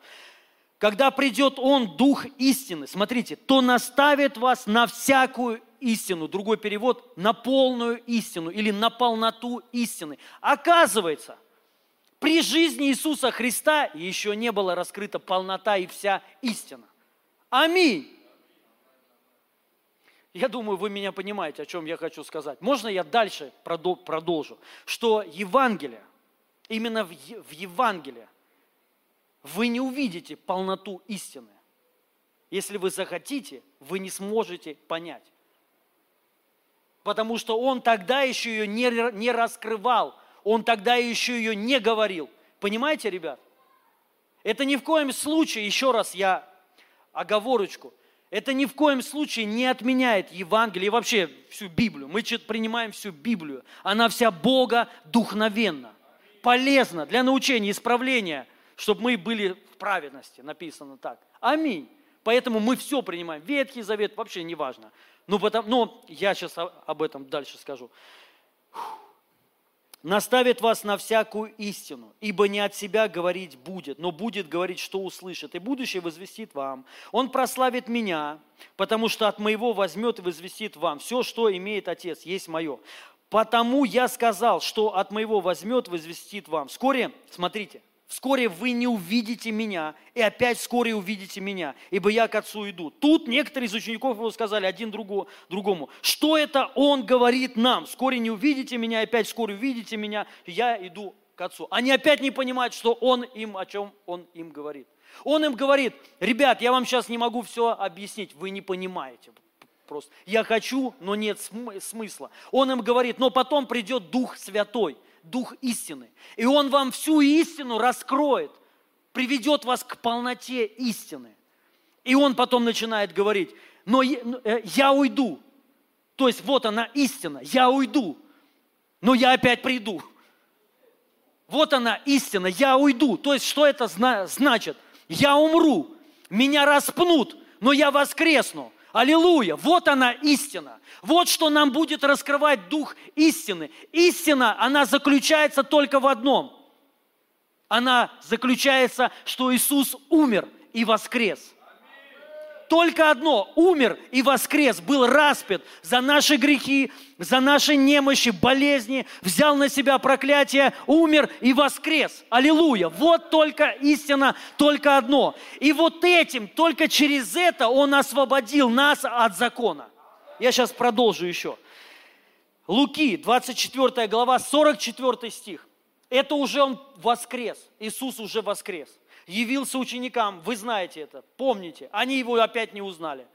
Когда придет Он, Дух истины, смотрите, то наставит вас на всякую истину, другой перевод, на полную истину или на полноту истины. Оказывается, при жизни Иисуса Христа еще не была раскрыта полнота и вся истина. Аминь. Я думаю, вы меня понимаете, о чем я хочу сказать. Можно я дальше продолжу? Что Евангелие, именно в Евангелии, вы не увидите полноту истины. Если вы захотите, вы не сможете понять потому что он тогда еще ее не, не раскрывал, он тогда еще ее не говорил. Понимаете, ребят? Это ни в коем случае, еще раз я оговорочку, это ни в коем случае не отменяет Евангелие и вообще всю Библию. Мы принимаем всю Библию. Она вся Бога духновенна, полезна для научения, исправления, чтобы мы были в праведности, написано так. Аминь. Поэтому мы все принимаем. Ветхий Завет вообще не важно. Ну, потому, но я сейчас об этом дальше скажу. Наставит вас на всякую истину, ибо не от себя говорить будет, но будет говорить, что услышит, и будущее возвестит вам. Он прославит меня, потому что от моего возьмет и возвестит вам. Все, что имеет Отец, есть мое. Потому я сказал, что от моего возьмет, возвестит вам. Вскоре, смотрите, вскоре вы не увидите меня, и опять вскоре увидите меня, ибо я к Отцу иду. Тут некоторые из учеников его сказали один другому, что это он говорит нам? Вскоре не увидите меня, опять вскоре увидите меня, я иду к Отцу. Они опять не понимают, что он им, о чем он им говорит. Он им говорит, ребят, я вам сейчас не могу все объяснить, вы не понимаете просто. Я хочу, но нет смысла. Он им говорит, но потом придет Дух Святой – Дух истины. И Он вам всю истину раскроет, приведет вас к полноте истины. И Он потом начинает говорить, но э, я уйду. То есть вот она истина, я уйду, но я опять приду. Вот она истина, я уйду. То есть что это значит? Я умру, меня распнут, но я воскресну. Аллилуйя! Вот она истина. Вот что нам будет раскрывать дух истины. Истина, она заключается только в одном. Она заключается, что Иисус умер и воскрес только одно – умер и воскрес, был распят за наши грехи, за наши немощи, болезни, взял на себя проклятие, умер и воскрес. Аллилуйя! Вот только истина, только одно. И вот этим, только через это Он освободил нас от закона. Я сейчас продолжу еще. Луки, 24 глава, 44 стих. Это уже Он воскрес. Иисус уже воскрес явился ученикам, вы знаете это, помните, они его опять не узнали.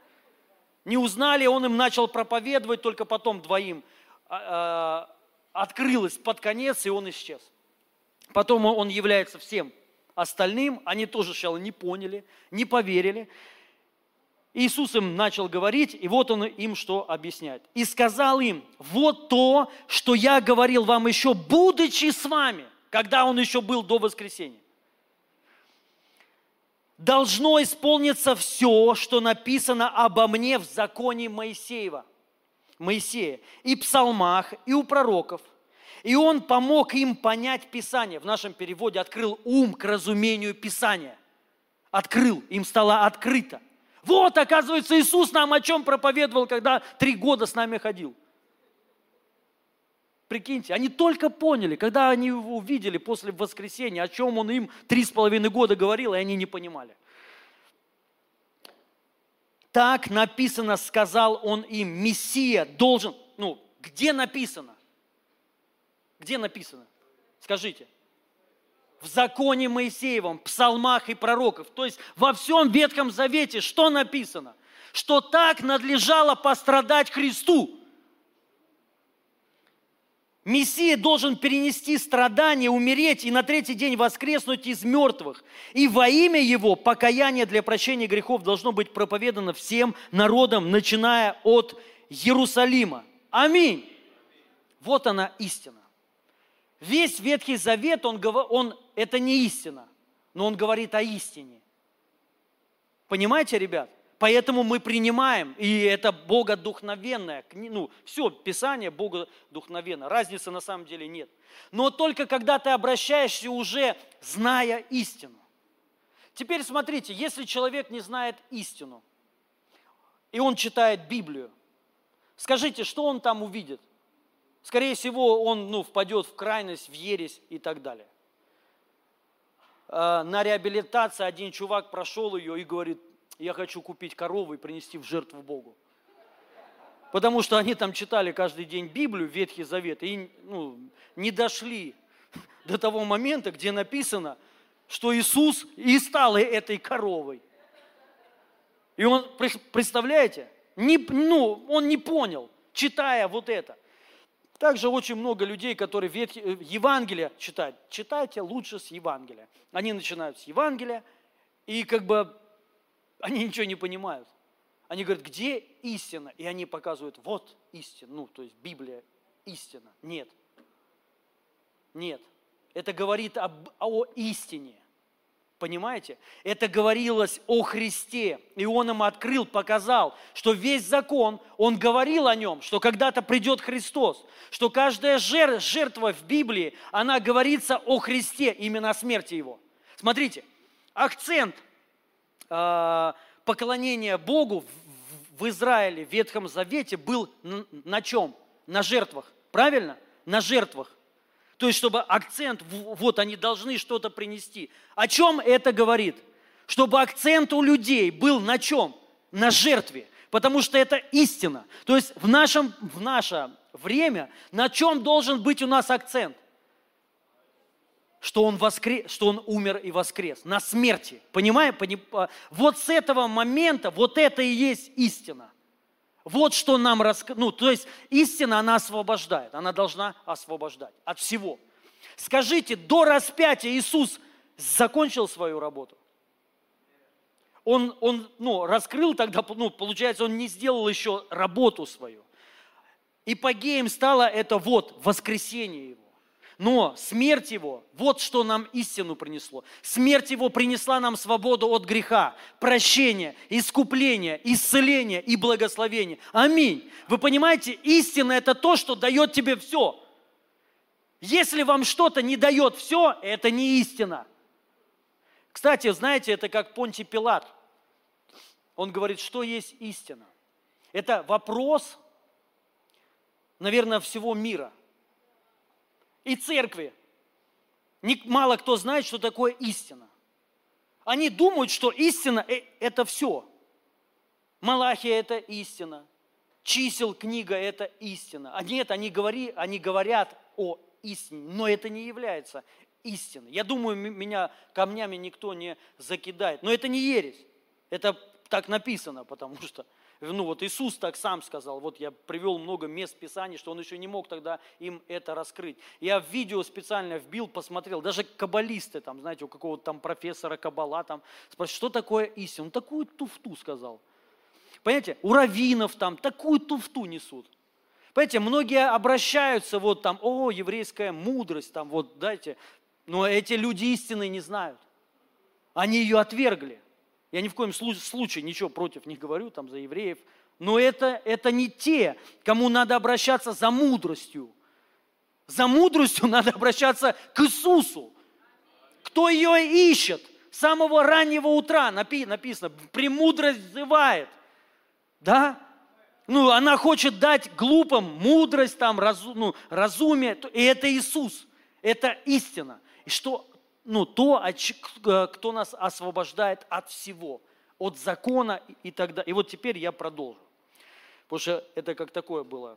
Не узнали, он им начал проповедовать, только потом двоим э, открылось под конец, и он исчез. Потом он является всем остальным, они тоже сначала не поняли, не поверили. Иисус им начал говорить, и вот он им что объясняет. «И сказал им, вот то, что я говорил вам еще, будучи с вами, когда он еще был до воскресения должно исполниться все, что написано обо мне в законе Моисеева, Моисея, и псалмах, и у пророков. И он помог им понять Писание. В нашем переводе открыл ум к разумению Писания. Открыл, им стало открыто. Вот, оказывается, Иисус нам о чем проповедовал, когда три года с нами ходил – Прикиньте, они только поняли, когда они его увидели после воскресения, о чем он им три с половиной года говорил, и они не понимали. Так написано, сказал он им, Мессия должен, ну, где написано? Где написано? Скажите. В законе Моисеевом, псалмах и пророков. То есть во всем Ветхом Завете что написано? Что так надлежало пострадать Христу. Мессия должен перенести страдания, умереть и на третий день воскреснуть из мертвых. И во имя Его покаяние для прощения грехов должно быть проповедано всем народам, начиная от Иерусалима. Аминь. Вот она истина. Весь Ветхий Завет, он, он, это не истина, но он говорит о истине. Понимаете, ребят? Поэтому мы принимаем, и это богодухновенное, ну, все, Писание богодухновенно, разницы на самом деле нет. Но только когда ты обращаешься уже, зная истину. Теперь смотрите, если человек не знает истину, и он читает Библию, скажите, что он там увидит? Скорее всего, он ну, впадет в крайность, в ересь и так далее. А, на реабилитации один чувак прошел ее и говорит, я хочу купить корову и принести в жертву Богу. Потому что они там читали каждый день Библию, Ветхий Завет, и ну, не дошли до того момента, где написано, что Иисус и стал этой коровой. И он, представляете, не, ну, он не понял, читая вот это. Также очень много людей, которые Ветхи, э, Евангелие читают. Читайте лучше с Евангелия. Они начинают с Евангелия, и как бы они ничего не понимают. Они говорят, где истина? И они показывают, вот истина. Ну, то есть Библия истина. Нет. Нет. Это говорит об, о истине. Понимаете? Это говорилось о Христе. И Он им открыл, показал, что весь закон, Он говорил о нем, что когда-то придет Христос, что каждая жертва в Библии, она говорится о Христе, именно о смерти Его. Смотрите, акцент поклонение Богу в Израиле, в Ветхом Завете был на чем? На жертвах. Правильно? На жертвах. То есть, чтобы акцент, вот они должны что-то принести. О чем это говорит? Чтобы акцент у людей был на чем? На жертве. Потому что это истина. То есть в, нашем, в наше время на чем должен быть у нас акцент? Что он, воскрес, что он умер и воскрес, на смерти. Понимаем? Вот с этого момента, вот это и есть истина. Вот что нам рассказывает. Ну, то есть истина, она освобождает. Она должна освобождать от всего. Скажите, до распятия Иисус закончил свою работу? Он, он ну, раскрыл тогда, ну, получается, он не сделал еще работу свою. И Ипогеем стало это вот воскресение его. Но смерть Его, вот что нам истину принесло. Смерть Его принесла нам свободу от греха, прощение, искупление, исцеление и благословение. Аминь. Вы понимаете, истина – это то, что дает тебе все. Если вам что-то не дает все, это не истина. Кстати, знаете, это как Понти Пилат. Он говорит, что есть истина. Это вопрос, наверное, всего мира – и церкви. Мало кто знает, что такое истина. Они думают, что истина э, – это все. Малахия – это истина. Чисел книга – это истина. А нет, они, говори, они говорят о истине, но это не является истиной. Я думаю, меня камнями никто не закидает. Но это не ересь. Это так написано, потому что ну вот Иисус так сам сказал, вот я привел много мест Писаний, что он еще не мог тогда им это раскрыть. Я в видео специально вбил, посмотрел, даже каббалисты, там, знаете, у какого-то там профессора каббала, там, спрашивают, что такое истина? Он такую туфту сказал. Понимаете, у раввинов там такую туфту несут. Понимаете, многие обращаются вот там, о, еврейская мудрость, там вот дайте, но эти люди истины не знают. Они ее отвергли. Я ни в коем случае ничего против не говорю там за евреев, но это, это не те, кому надо обращаться за мудростью. За мудростью надо обращаться к Иисусу. Кто ее ищет? С самого раннего утра написано, премудрость взывает. Да? Ну, она хочет дать глупым мудрость, там, разу, ну, разумие. И это Иисус. Это истина. И что ну, то, э, кто нас освобождает от всего, от закона и так далее. И вот теперь я продолжу. Потому что это как такое было.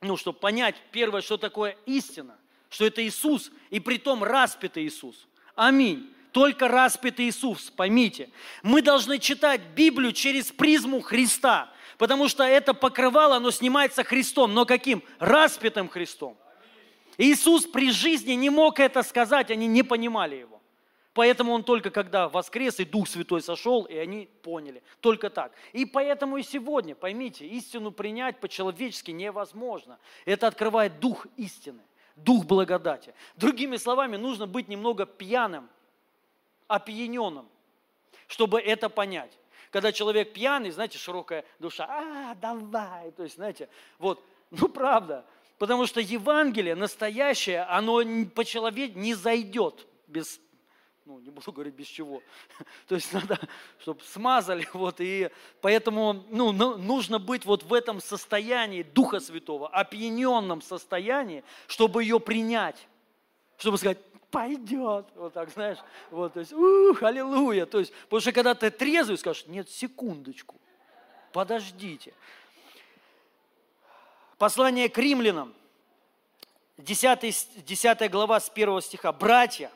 Ну, чтобы понять, первое, что такое истина, что это Иисус, и при том распятый Иисус. Аминь. Только распятый Иисус, поймите. Мы должны читать Библию через призму Христа, потому что это покрывало, оно снимается Христом. Но каким? Распятым Христом. Иисус при жизни не мог это сказать, они не понимали его. Поэтому он только когда воскрес, и Дух Святой сошел, и они поняли. Только так. И поэтому и сегодня, поймите, истину принять по-человечески невозможно. Это открывает Дух истины, Дух благодати. Другими словами, нужно быть немного пьяным, опьяненным, чтобы это понять. Когда человек пьяный, знаете, широкая душа, а, давай, то есть, знаете, вот, ну правда, Потому что Евангелие настоящее, оно по человеку не зайдет без, ну, не буду говорить без чего. То есть надо, чтобы смазали, вот, и поэтому, ну, нужно быть вот в этом состоянии Духа Святого, опьяненном состоянии, чтобы ее принять, чтобы сказать, пойдет, вот так, знаешь, вот, то есть, ух, аллилуйя, то есть, потому что когда ты трезвый, скажешь, нет, секундочку, подождите, Послание к римлянам, 10, 10 глава с 1 стиха. «Братья,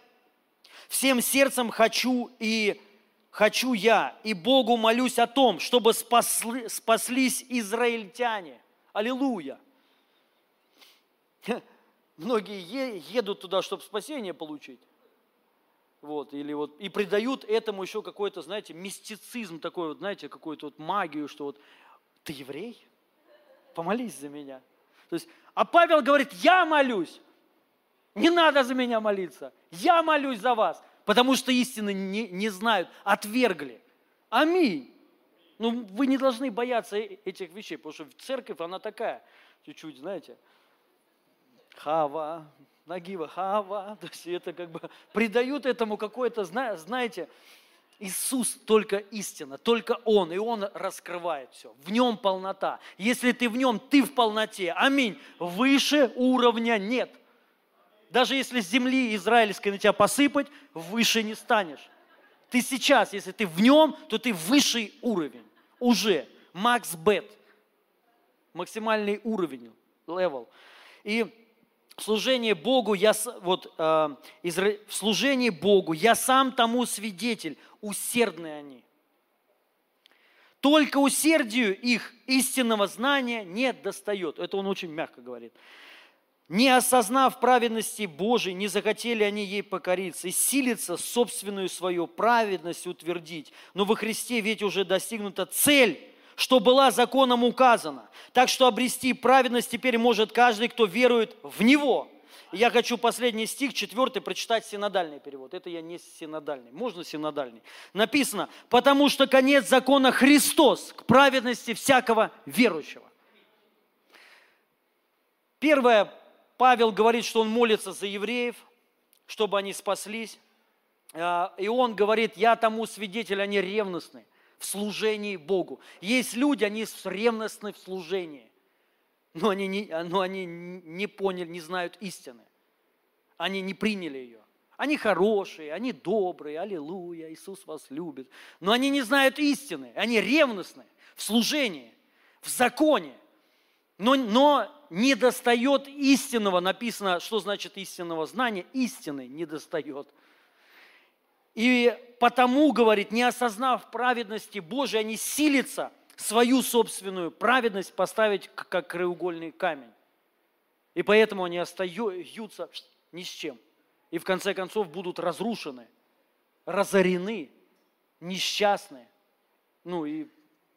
всем сердцем хочу и хочу я, и Богу молюсь о том, чтобы спасли, спаслись израильтяне». Аллилуйя! Многие едут туда, чтобы спасение получить. Вот, или вот, и придают этому еще какой-то, знаете, мистицизм такой, вот, знаете, какую-то вот магию, что вот ты еврей? Помолись за меня. То есть, а Павел говорит, я молюсь. Не надо за меня молиться. Я молюсь за вас. Потому что истины не, не знают, отвергли. Аминь. Ну, вы не должны бояться э, этих вещей, потому что церковь, она такая, чуть-чуть, знаете, хава, нагива, хава, то есть это как бы придают этому какое-то, знаете, Иисус только истина, только Он, и Он раскрывает все. В Нем полнота. Если ты в Нем, ты в полноте. Аминь. Выше уровня нет. Даже если с земли израильской на тебя посыпать, выше не станешь. Ты сейчас, если ты в Нем, то ты высший уровень. Уже. Макс Бет. Максимальный уровень. Левел. И в служении Богу я, вот, э, в служении Богу я сам тому свидетель, усердны они. Только усердию их истинного знания не достает. Это он очень мягко говорит. Не осознав праведности Божией, не захотели они ей покориться и силиться собственную свою праведность утвердить. Но во Христе ведь уже достигнута цель, что была законом указана. Так что обрести праведность теперь может каждый, кто верует в Него. Я хочу последний стих, четвертый, прочитать синодальный перевод. Это я не синодальный. Можно синодальный? Написано, потому что конец закона Христос к праведности всякого верующего. Первое, Павел говорит, что он молится за евреев, чтобы они спаслись. А, и он говорит, я тому свидетель, они ревностны в служении Богу. Есть люди, они ревностны в служении но они не, но они не поняли, не знают истины. Они не приняли ее. Они хорошие, они добрые, аллилуйя, Иисус вас любит. Но они не знают истины, они ревностны в служении, в законе. Но, но не достает истинного, написано, что значит истинного знания, истины не достает. И потому, говорит, не осознав праведности Божией, они силятся – свою собственную праведность поставить как краеугольный камень. И поэтому они остаются ни с чем. И в конце концов будут разрушены, разорены, несчастны, ну и,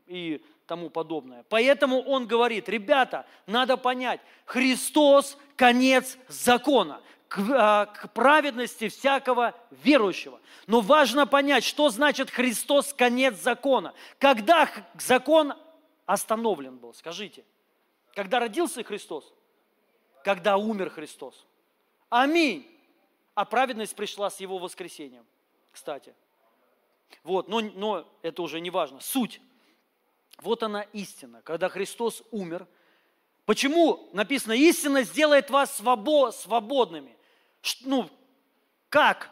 и тому подобное. Поэтому он говорит, ребята, надо понять, Христос – конец закона к, а, к праведности всякого верующего. Но важно понять, что значит Христос конец закона. Когда закон остановлен был, скажите. Когда родился Христос? Когда умер Христос. Аминь. А праведность пришла с Его воскресением, кстати. Вот, но, но это уже не важно. Суть. Вот она истина. Когда Христос умер, Почему написано, истина сделает вас свободными? Ну, как?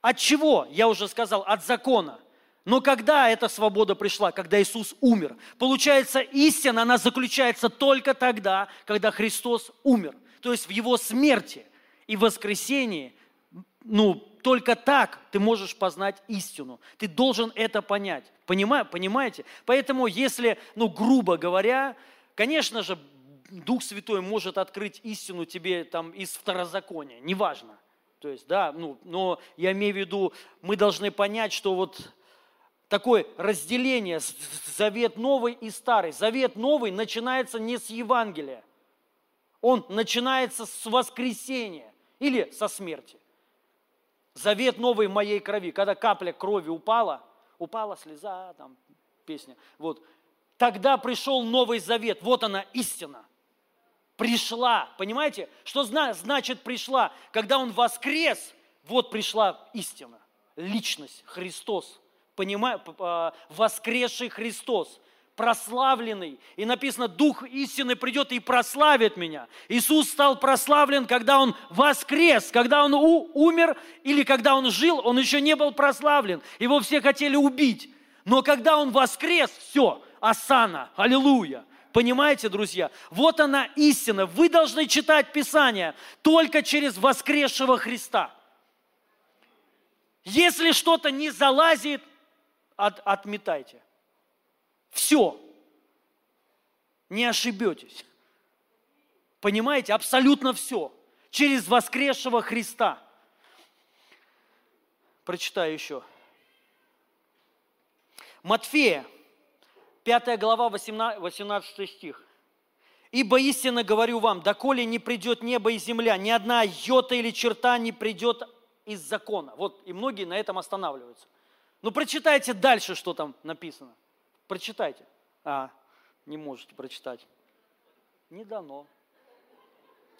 От чего? Я уже сказал, от закона. Но когда эта свобода пришла? Когда Иисус умер. Получается, истина, она заключается только тогда, когда Христос умер. То есть в Его смерти и воскресении, ну, только так ты можешь познать истину. Ты должен это понять. Понимаете? Поэтому, если, ну, грубо говоря, конечно же, Дух Святой может открыть истину тебе там из второзакония, неважно. То есть, да, ну, но я имею в виду, мы должны понять, что вот такое разделение, завет новый и старый. Завет новый начинается не с Евангелия, он начинается с воскресения или со смерти. Завет новый моей крови, когда капля крови упала, упала слеза, там песня, вот, тогда пришел новый завет, вот она истина пришла. Понимаете, что значит пришла? Когда Он воскрес, вот пришла истина, личность, Христос. Понимаете, а, воскресший Христос, прославленный. И написано, Дух истины придет и прославит меня. Иисус стал прославлен, когда Он воскрес, когда Он умер или когда Он жил, Он еще не был прославлен. Его все хотели убить. Но когда Он воскрес, все, Асана, аллилуйя. Понимаете, друзья? Вот она истина. Вы должны читать Писание только через воскресшего Христа. Если что-то не залазит, от, отметайте. Все. Не ошибетесь. Понимаете? Абсолютно все. Через воскресшего Христа. Прочитаю еще. Матфея, 5 глава, 18, 18 стих. «Ибо истинно говорю вам, доколе не придет небо и земля, ни одна йота или черта не придет из закона». Вот, и многие на этом останавливаются. Ну, прочитайте дальше, что там написано. Прочитайте. А, не можете прочитать. Не дано.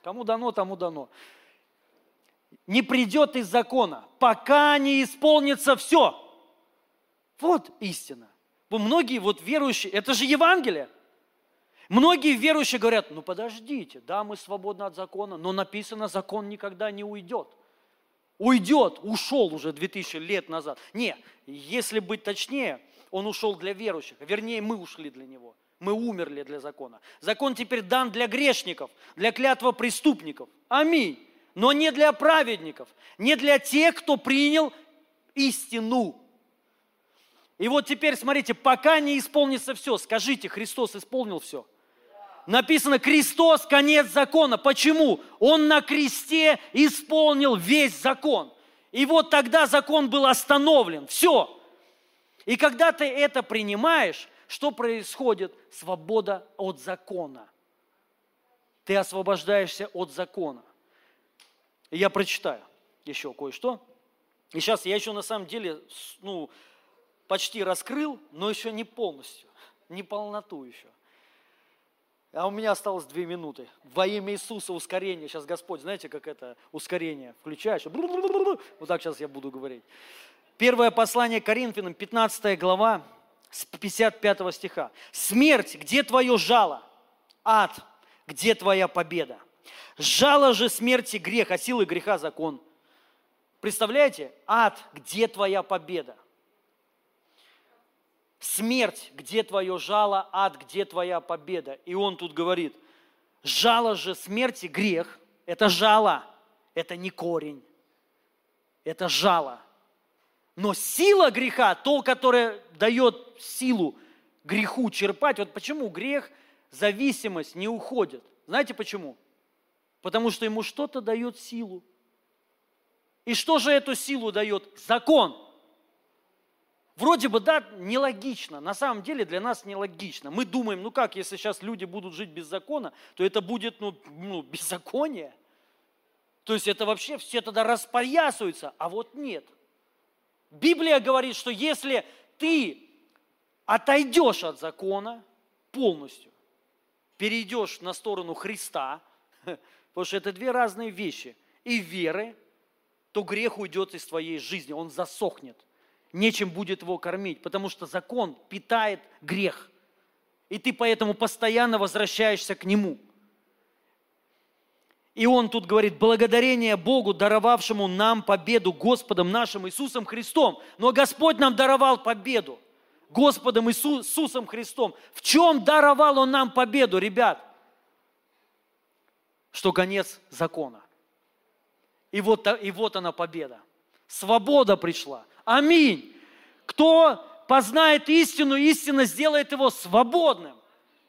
Кому дано, тому дано. Не придет из закона, пока не исполнится все. Вот истина. Многие вот верующие, это же Евангелие. Многие верующие говорят, ну подождите, да, мы свободны от закона, но написано, закон никогда не уйдет. Уйдет, ушел уже 2000 лет назад. Не, если быть точнее, он ушел для верующих, вернее, мы ушли для него. Мы умерли для закона. Закон теперь дан для грешников, для клятва преступников. Аминь. Но не для праведников, не для тех, кто принял истину. И вот теперь смотрите, пока не исполнится все, скажите, Христос исполнил все. Написано, Христос – конец закона. Почему? Он на кресте исполнил весь закон. И вот тогда закон был остановлен. Все. И когда ты это принимаешь, что происходит? Свобода от закона. Ты освобождаешься от закона. Я прочитаю еще кое-что. И сейчас я еще на самом деле, ну, почти раскрыл, но еще не полностью, не полноту еще. А у меня осталось две минуты. Во имя Иисуса ускорение. Сейчас Господь, знаете, как это ускорение включаешь? Вот так сейчас я буду говорить. Первое послание Коринфянам, 15 глава, с 55 стиха. «Смерть, где твое жало? Ад, где твоя победа? Жало же смерти грех, а силы греха закон». Представляете? Ад, где твоя победа? Смерть, где твое жало, ад, где твоя победа? И он тут говорит, жало же смерти грех, это жало, это не корень, это жало. Но сила греха, то, которое дает силу греху черпать, вот почему грех, зависимость не уходит. Знаете почему? Потому что ему что-то дает силу. И что же эту силу дает? Закон – Вроде бы, да, нелогично. На самом деле для нас нелогично. Мы думаем, ну как, если сейчас люди будут жить без закона, то это будет, ну, ну беззаконие. То есть это вообще все тогда распоясываются, а вот нет. Библия говорит, что если ты отойдешь от закона полностью, перейдешь на сторону Христа, потому что это две разные вещи, и веры, то грех уйдет из твоей жизни, он засохнет нечем будет его кормить, потому что закон питает грех. И ты поэтому постоянно возвращаешься к нему. И он тут говорит, благодарение Богу, даровавшему нам победу Господом нашим Иисусом Христом. Но Господь нам даровал победу. Господом Иисусом Христом. В чем даровал Он нам победу, ребят? Что конец закона. И вот, и вот она победа. Свобода пришла. Аминь. Кто познает истину, истина сделает его свободным.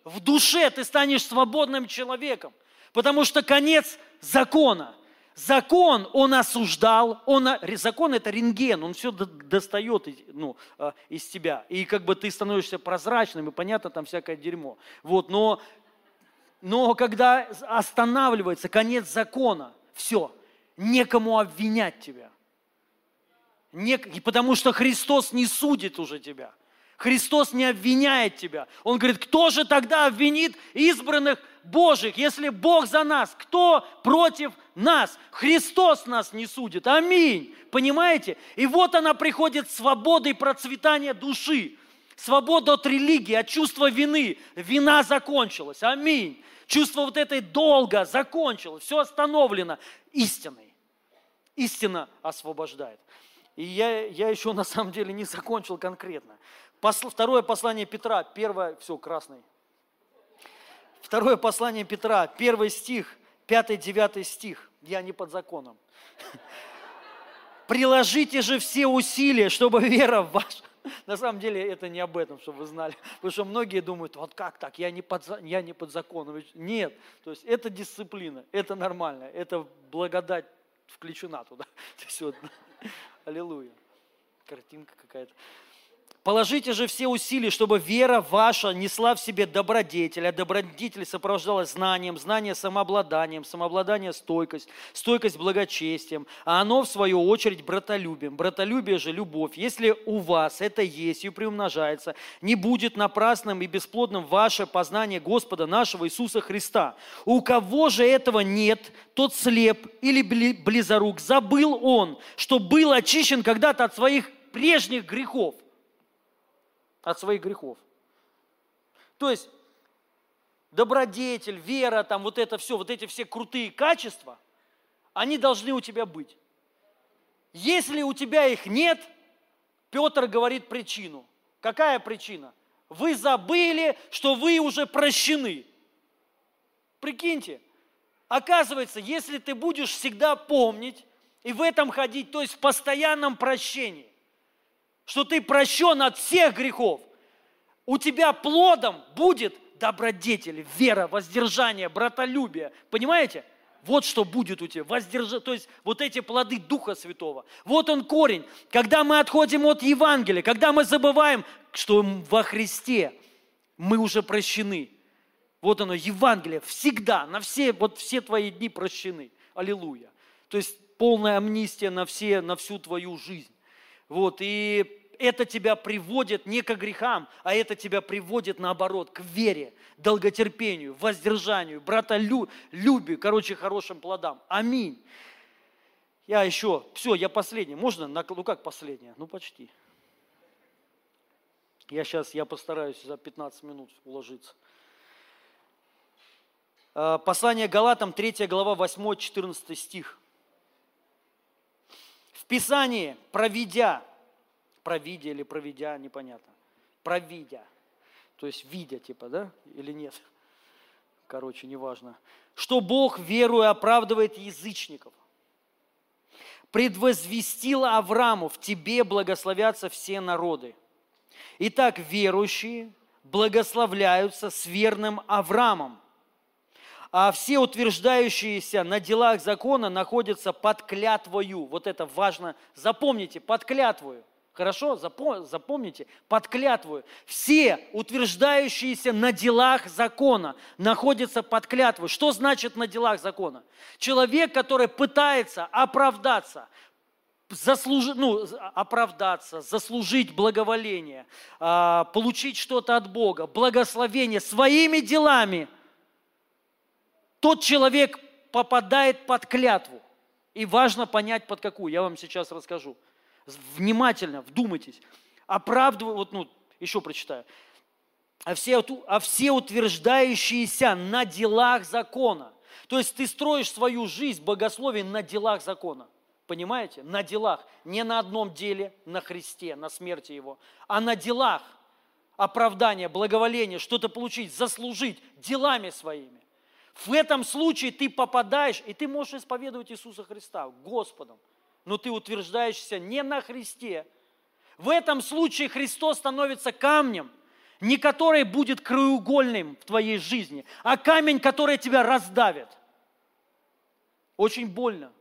В душе ты станешь свободным человеком, потому что конец закона. Закон он осуждал, он, закон это рентген, он все достает ну, а, из тебя. И как бы ты становишься прозрачным, и понятно, там всякое дерьмо. Вот, но, но когда останавливается конец закона, все, некому обвинять тебя. Не, потому что Христос не судит уже тебя. Христос не обвиняет тебя. Он говорит, кто же тогда обвинит избранных Божьих, если Бог за нас? Кто против нас? Христос нас не судит. Аминь. Понимаете? И вот она приходит свобода и процветание души. Свобода от религии, от чувства вины. Вина закончилась. Аминь. Чувство вот этой долга закончилось. Все остановлено истиной. Истина освобождает. И я, я еще на самом деле не закончил конкретно. Посл, второе послание Петра, первое, все, красный. Второе послание Петра, первый стих, пятый, девятый стих. Я не под законом. Приложите же все усилия, чтобы вера ваша... На самом деле это не об этом, чтобы вы знали. Потому что многие думают, вот как так, я не под, я не под законом. Нет, то есть это дисциплина, это нормально, это благодать включена туда. То есть вот, Аллилуйя. Картинка какая-то. Положите же все усилия, чтобы вера ваша несла в себе добродетель, а добродетель сопровождалась знанием, знание самообладанием, самообладание стойкость, стойкость благочестием, а оно, в свою очередь, братолюбием. Братолюбие же любовь. Если у вас это есть и приумножается, не будет напрасным и бесплодным ваше познание Господа нашего Иисуса Христа. У кого же этого нет, тот слеп или близорук. Забыл он, что был очищен когда-то от своих прежних грехов – от своих грехов. То есть добродетель, вера, там вот это все, вот эти все крутые качества, они должны у тебя быть. Если у тебя их нет, Петр говорит причину. Какая причина? Вы забыли, что вы уже прощены. Прикиньте, оказывается, если ты будешь всегда помнить и в этом ходить, то есть в постоянном прощении, что ты прощен от всех грехов, у тебя плодом будет добродетель, вера, воздержание, братолюбие. Понимаете? Вот что будет у тебя, воздержа, то есть вот эти плоды Духа Святого. Вот он корень. Когда мы отходим от Евангелия, когда мы забываем, что во Христе мы уже прощены. Вот оно, Евангелие, всегда, на все, вот все твои дни прощены. Аллилуйя. То есть полная амнистия на, все, на всю твою жизнь. Вот, и это тебя приводит не к грехам, а это тебя приводит наоборот к вере, долготерпению, воздержанию, братолюбию, короче, хорошим плодам. Аминь. Я еще, все, я последний. Можно? Ну как последняя? Ну почти. Я сейчас, я постараюсь за 15 минут уложиться. А, послание Галатам, 3 глава, 8-14 стих. В Писании, проведя, провидя или проведя, непонятно, провидя, то есть видя, типа, да, или нет, короче, неважно, что Бог, веруя, оправдывает язычников, предвозвестил Аврааму, в тебе благословятся все народы – Итак, верующие благословляются с верным Авраамом, а все утверждающиеся на делах закона находятся под клятвою. Вот это важно, запомните, под клятвою. Хорошо? Запомните, под клятвою. Все утверждающиеся на делах закона находятся под клятвой. Что значит на делах закона? Человек, который пытается оправдаться, заслужить, ну, оправдаться, заслужить благоволение, а, получить что-то от Бога, благословение своими делами, тот человек попадает под клятву. И важно понять, под какую. Я вам сейчас расскажу. Внимательно, вдумайтесь. Оправдываю, вот, ну, еще прочитаю. А все, а все утверждающиеся на делах закона. То есть ты строишь свою жизнь, богословие на делах закона – Понимаете? На делах. Не на одном деле, на Христе, на смерти Его, а на делах. Оправдание, благоволение, что-то получить, заслужить делами своими. В этом случае ты попадаешь, и ты можешь исповедовать Иисуса Христа Господом, но ты утверждаешься не на Христе. В этом случае Христос становится камнем, не который будет краеугольным в твоей жизни, а камень, который тебя раздавит. Очень больно.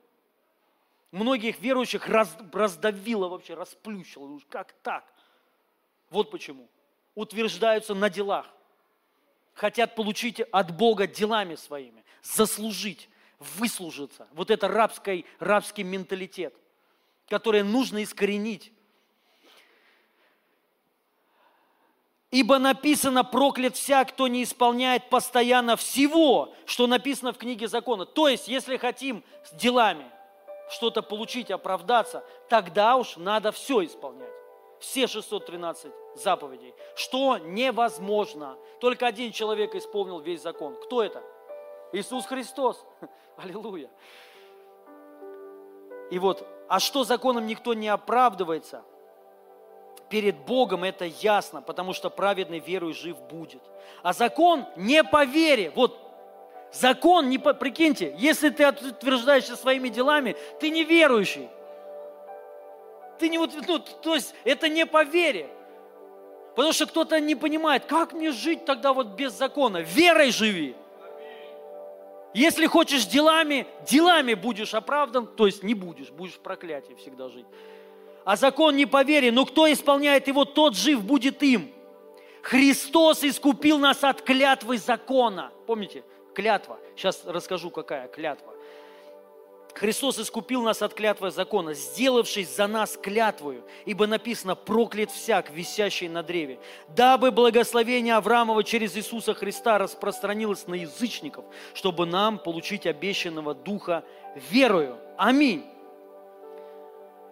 Многих верующих раз, раздавило вообще, расплющило. Как так? Вот почему. Утверждаются на делах. Хотят получить от Бога делами своими. Заслужить, выслужиться. Вот это рабский, рабский менталитет, который нужно искоренить. Ибо написано, проклят вся, кто не исполняет постоянно всего, что написано в книге закона. То есть, если хотим с делами – что-то получить, оправдаться, тогда уж надо все исполнять. Все 613 заповедей. Что невозможно. Только один человек исполнил весь закон. Кто это? Иисус Христос. Аллилуйя. И вот, а что законом никто не оправдывается, перед Богом это ясно, потому что праведный верой жив будет. А закон не по вере. Вот Закон, не, прикиньте, если ты утверждаешься своими делами, ты неверующий. Ты не, ну, то есть это не по вере. Потому что кто-то не понимает, как мне жить тогда вот без закона. Верой живи. Если хочешь делами, делами будешь оправдан, то есть не будешь, будешь в проклятии всегда жить. А закон не по вере, но кто исполняет его, тот жив будет им. Христос искупил нас от клятвы закона. Помните? клятва. Сейчас расскажу, какая клятва. Христос искупил нас от клятвы закона, сделавшись за нас клятвою, ибо написано «проклят всяк, висящий на древе», дабы благословение Авраамова через Иисуса Христа распространилось на язычников, чтобы нам получить обещанного Духа верою. Аминь.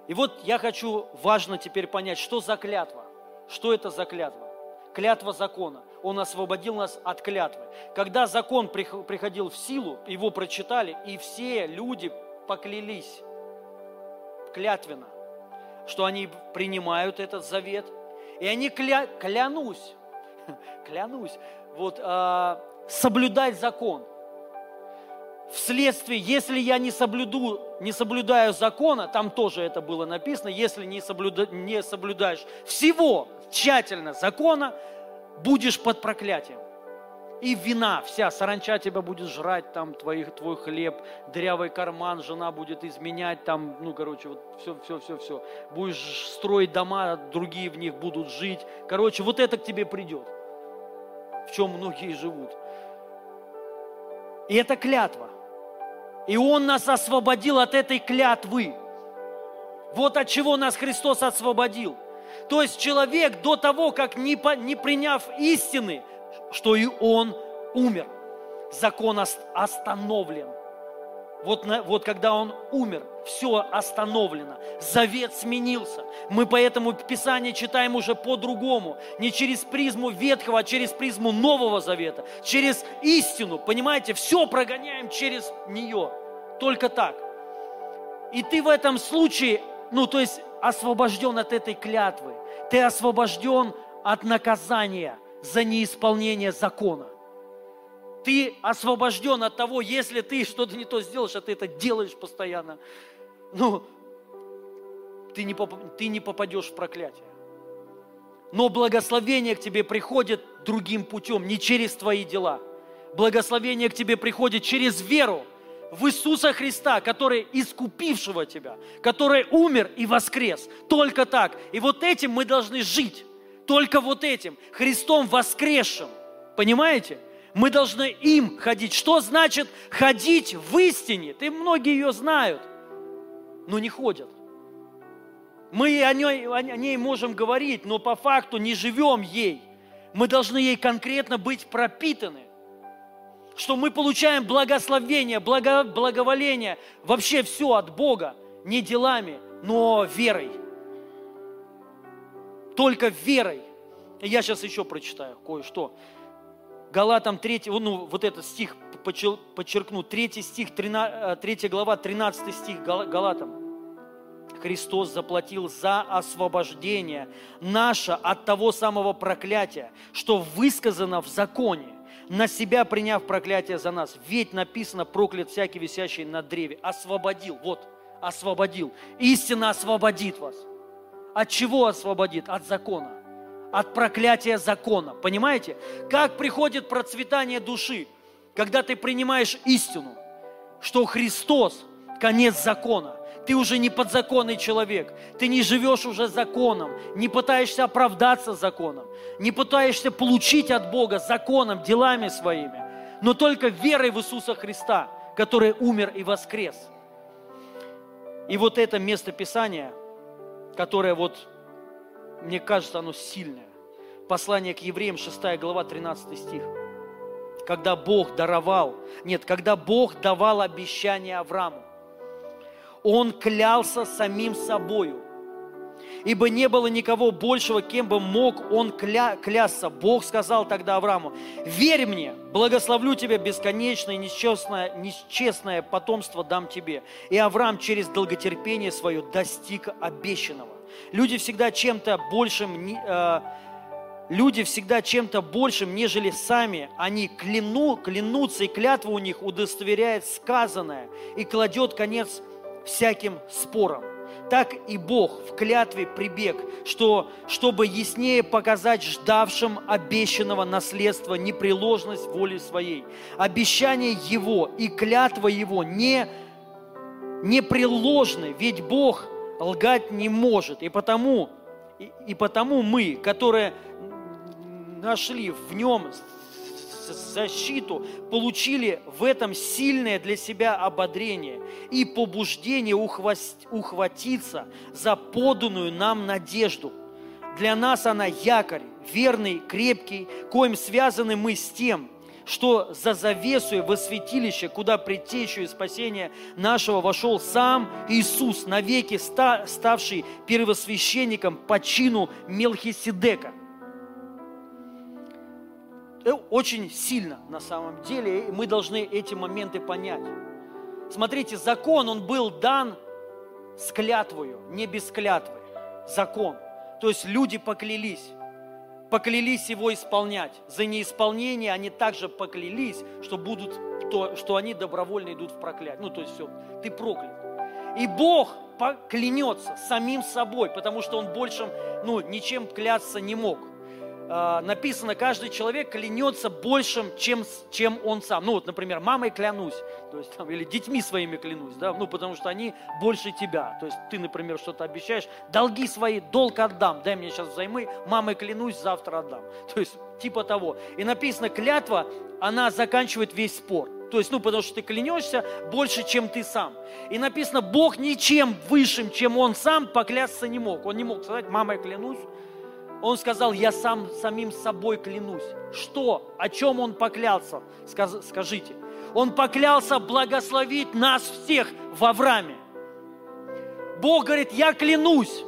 И вот я хочу важно теперь понять, что за клятва, что это за клятва. Клятва закона. Он освободил нас от клятвы. Когда закон приходил в силу, его прочитали, и все люди поклялись клятвенно, что они принимают этот завет. И они кля, клянусь, клянусь, вот, э, соблюдать закон. Вследствие, если я не, соблюду, не соблюдаю закона, там тоже это было написано, если не, соблюда, не соблюдаешь всего тщательно закона, будешь под проклятием. И вина вся, саранча тебя будет жрать, там твой, твой хлеб, дырявый карман, жена будет изменять, там, ну, короче, вот все, все, все, все. Будешь строить дома, другие в них будут жить. Короче, вот это к тебе придет, в чем многие живут. И это клятва. И Он нас освободил от этой клятвы. Вот от чего нас Христос освободил. То есть человек до того, как не, по, не приняв истины, что и он умер, закон остановлен. Вот, на, вот когда он умер, все остановлено. Завет сменился. Мы поэтому Писание читаем уже по-другому. Не через призму Ветхого, а через призму Нового Завета. Через истину, понимаете, все прогоняем через нее. Только так. И ты в этом случае, ну то есть освобожден от этой клятвы. Ты освобожден от наказания за неисполнение закона ты освобожден от того, если ты что-то не то сделаешь, а ты это делаешь постоянно, ну, ты не, поп, ты не попадешь в проклятие. Но благословение к тебе приходит другим путем, не через твои дела. Благословение к тебе приходит через веру в Иисуса Христа, который искупившего тебя, который умер и воскрес. Только так. И вот этим мы должны жить. Только вот этим. Христом воскресшим. Понимаете? Мы должны им ходить. Что значит ходить в истине? Ты многие ее знают, но не ходят. Мы о ней, о ней можем говорить, но по факту не живем ей. Мы должны ей конкретно быть пропитаны. Что мы получаем благословение, благо, благоволение, вообще все от Бога, не делами, но верой. Только верой. Я сейчас еще прочитаю кое-что. Галатам 3, ну вот этот стих подчеркну, 3 стих, 13, 3 э, глава, 13 стих Галатам. Христос заплатил за освобождение наше от того самого проклятия, что высказано в законе, на себя приняв проклятие за нас. Ведь написано, проклят всякий висящий на древе. Освободил, вот, освободил. Истина освободит вас. От чего освободит? От закона от проклятия закона. Понимаете? Как приходит процветание души, когда ты принимаешь истину, что Христос – конец закона. Ты уже не подзаконный человек. Ты не живешь уже законом, не пытаешься оправдаться законом, не пытаешься получить от Бога законом, делами своими, но только верой в Иисуса Христа, который умер и воскрес. И вот это место Писания, которое вот мне кажется, оно сильное. Послание к евреям, 6 глава, 13 стих. Когда Бог даровал, нет, когда Бог давал обещание Аврааму, Он клялся самим собою, ибо не было никого большего, кем бы мог он кля, клясться. Бог сказал тогда Аврааму, верь мне, благословлю тебя бесконечное, несчастное, несчестное потомство дам тебе. И Авраам через долготерпение свое достиг обещанного. Люди всегда чем-то большим, э, люди всегда чем-то большим, нежели сами. Они кляну, клянутся, и клятва у них удостоверяет сказанное и кладет конец всяким спорам. Так и Бог в клятве прибег, что, чтобы яснее показать ждавшим обещанного наследства непреложность воли своей. Обещание Его и клятва Его не непреложны, ведь Бог – лгать не может. И потому, и, и потому мы, которые нашли в нем защиту, получили в этом сильное для себя ободрение и побуждение ухватиться за поданную нам надежду. Для нас она якорь, верный, крепкий, коим связаны мы с тем, что за завесу во святилище, куда предтечу и спасения нашего вошел сам Иисус, навеки ставший первосвященником по чину Мелхиседека. Э, очень сильно на самом деле, и мы должны эти моменты понять. Смотрите, закон, он был дан с клятвою, не без клятвы. Закон. То есть люди поклялись поклялись его исполнять. За неисполнение они также поклялись, что, будут, то, что они добровольно идут в проклятие. Ну, то есть все, ты проклят. И Бог поклянется самим собой, потому что он больше, ну, ничем клясться не мог. А, написано, каждый человек клянется большим, чем, чем он сам. Ну вот, например, мамой клянусь, то есть, там, или детьми своими клянусь, да, ну потому что они больше тебя. То есть ты, например, что-то обещаешь, долги свои, долг отдам, дай мне сейчас взаймы, мамой клянусь, завтра отдам. То есть типа того. И написано, клятва, она заканчивает весь спор. То есть, ну, потому что ты клянешься больше, чем ты сам. И написано, Бог ничем высшим, чем Он сам, поклясться не мог. Он не мог сказать, мама, я клянусь. Он сказал, я сам самим собой клянусь. Что? О чем Он поклялся? Скажите. Он поклялся благословить нас всех в Аврааме. Бог говорит, я клянусь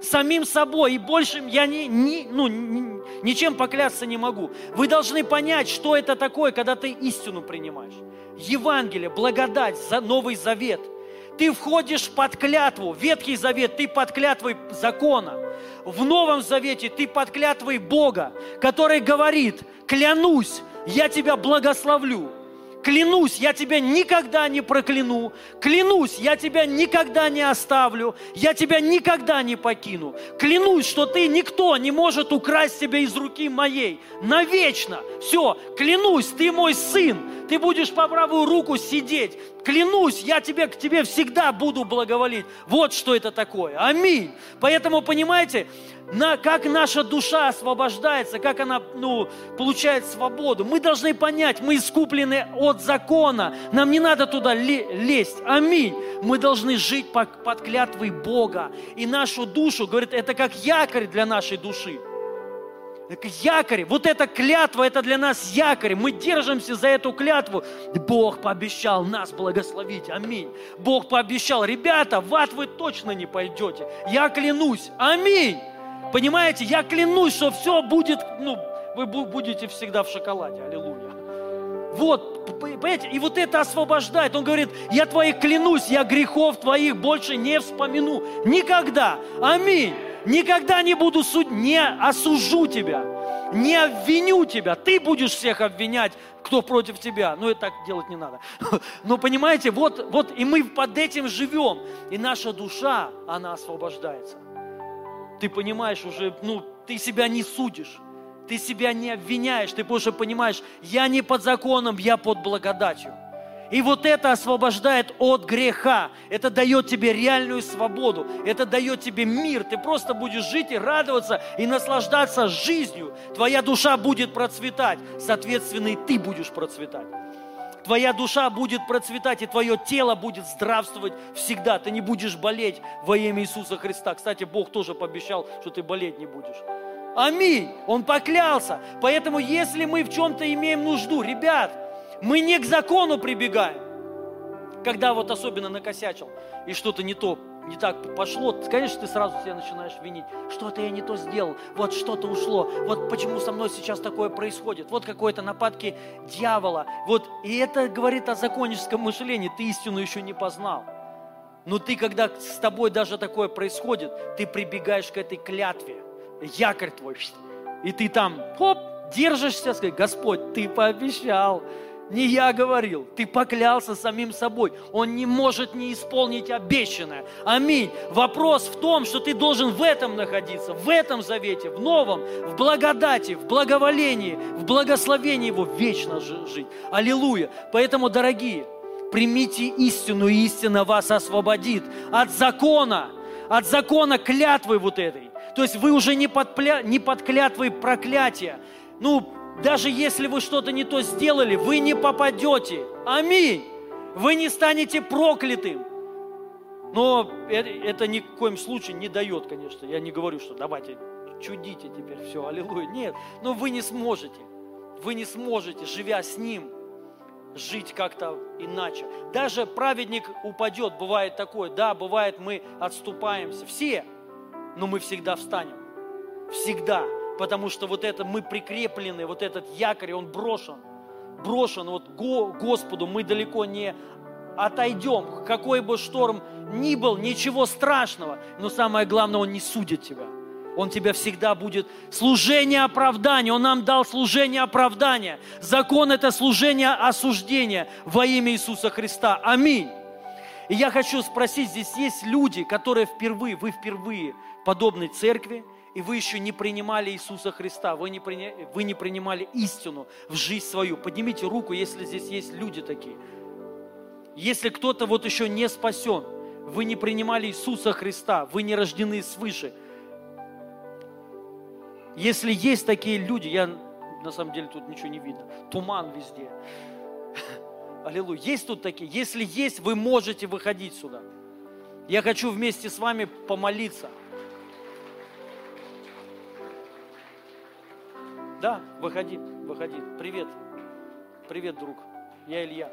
самим собой, и большим я не, не, ну, не, ничем поклясться не могу. Вы должны понять, что это такое, когда ты истину принимаешь. Евангелие, благодать, Новый Завет. Ты входишь под клятву, Ветхий Завет, ты под клятвой закона. В Новом Завете ты под клятвой Бога, который говорит, клянусь, я тебя благословлю Клянусь, я тебя никогда не прокляну. Клянусь, я тебя никогда не оставлю. Я тебя никогда не покину. Клянусь, что ты никто не может украсть тебя из руки моей. Навечно. Все, клянусь, ты мой сын. Ты будешь по правую руку сидеть. Клянусь, я тебе, к тебе всегда буду благоволить. Вот что это такое. Аминь. Поэтому, понимаете, на, как наша душа освобождается, как она ну, получает свободу. Мы должны понять, мы искуплены от закона. Нам не надо туда лезть. Аминь. Мы должны жить под, клятвой Бога. И нашу душу, говорит, это как якорь для нашей души. Якорь, вот эта клятва, это для нас якорь. Мы держимся за эту клятву. Бог пообещал нас благословить. Аминь. Бог пообещал, ребята, в ад вы точно не пойдете. Я клянусь. Аминь. Понимаете, я клянусь, что все будет, ну, вы будете всегда в шоколаде. Аллилуйя. Вот, понимаете, и вот это освобождает. Он говорит, я твоих клянусь, я грехов твоих больше не вспомину. Никогда. Аминь. Никогда не буду судить, не осужу тебя, не обвиню тебя. Ты будешь всех обвинять, кто против тебя. Но это так делать не надо. Но понимаете, вот, вот и мы под этим живем. И наша душа, она освобождается. Ты понимаешь уже, ну, ты себя не судишь. Ты себя не обвиняешь, ты больше понимаешь, я не под законом, я под благодатью. И вот это освобождает от греха. Это дает тебе реальную свободу. Это дает тебе мир. Ты просто будешь жить и радоваться, и наслаждаться жизнью. Твоя душа будет процветать. Соответственно, и ты будешь процветать. Твоя душа будет процветать, и твое тело будет здравствовать всегда. Ты не будешь болеть во имя Иисуса Христа. Кстати, Бог тоже пообещал, что ты болеть не будешь. Аминь. Он поклялся. Поэтому, если мы в чем-то имеем нужду, ребят, мы не к закону прибегаем. Когда вот особенно накосячил и что-то не то, не так пошло, конечно, ты сразу себя начинаешь винить. Что-то я не то сделал, вот что-то ушло, вот почему со мной сейчас такое происходит, вот какое-то нападки дьявола. Вот, и это говорит о законническом мышлении, ты истину еще не познал. Но ты, когда с тобой даже такое происходит, ты прибегаешь к этой клятве, якорь твой, и ты там, хоп, держишься, сказать, Господь, ты пообещал, не я говорил, ты поклялся самим собой. Он не может не исполнить обещанное. Аминь. Вопрос в том, что ты должен в этом находиться, в этом завете, в новом, в благодати, в благоволении, в благословении его вечно жить. Аллилуйя. Поэтому, дорогие, примите истину, и истина вас освободит от закона, от закона клятвы вот этой. То есть вы уже не под, не под клятвой проклятия. Ну, даже если вы что-то не то сделали, вы не попадете. Аминь. Вы не станете проклятым. Но это, это ни в коем случае не дает, конечно. Я не говорю, что давайте чудите теперь все, аллилуйя. Нет, но вы не сможете. Вы не сможете, живя с Ним, жить как-то иначе. Даже праведник упадет, бывает такое. Да, бывает мы отступаемся. Все. Но мы всегда встанем. Всегда потому что вот это мы прикреплены, вот этот якорь, он брошен. Брошен вот го, Господу, мы далеко не отойдем. Какой бы шторм ни был, ничего страшного. Но самое главное, Он не судит тебя. Он тебя всегда будет служение оправдания. Он нам дал служение оправдания. Закон – это служение осуждения во имя Иисуса Христа. Аминь. И я хочу спросить, здесь есть люди, которые впервые, вы впервые подобной церкви, и вы еще не принимали Иисуса Христа, вы не, приня... вы не принимали истину в жизнь свою. Поднимите руку, если здесь есть люди такие. Если кто-то вот еще не спасен, вы не принимали Иисуса Христа, вы не рождены свыше. Если есть такие люди, я на самом деле тут ничего не видно, туман везде. Аллилуйя. Есть тут такие? Если есть, вы можете выходить сюда. Я хочу вместе с вами помолиться. Да, выходи, выходи. Привет. Привет, друг. Я Илья.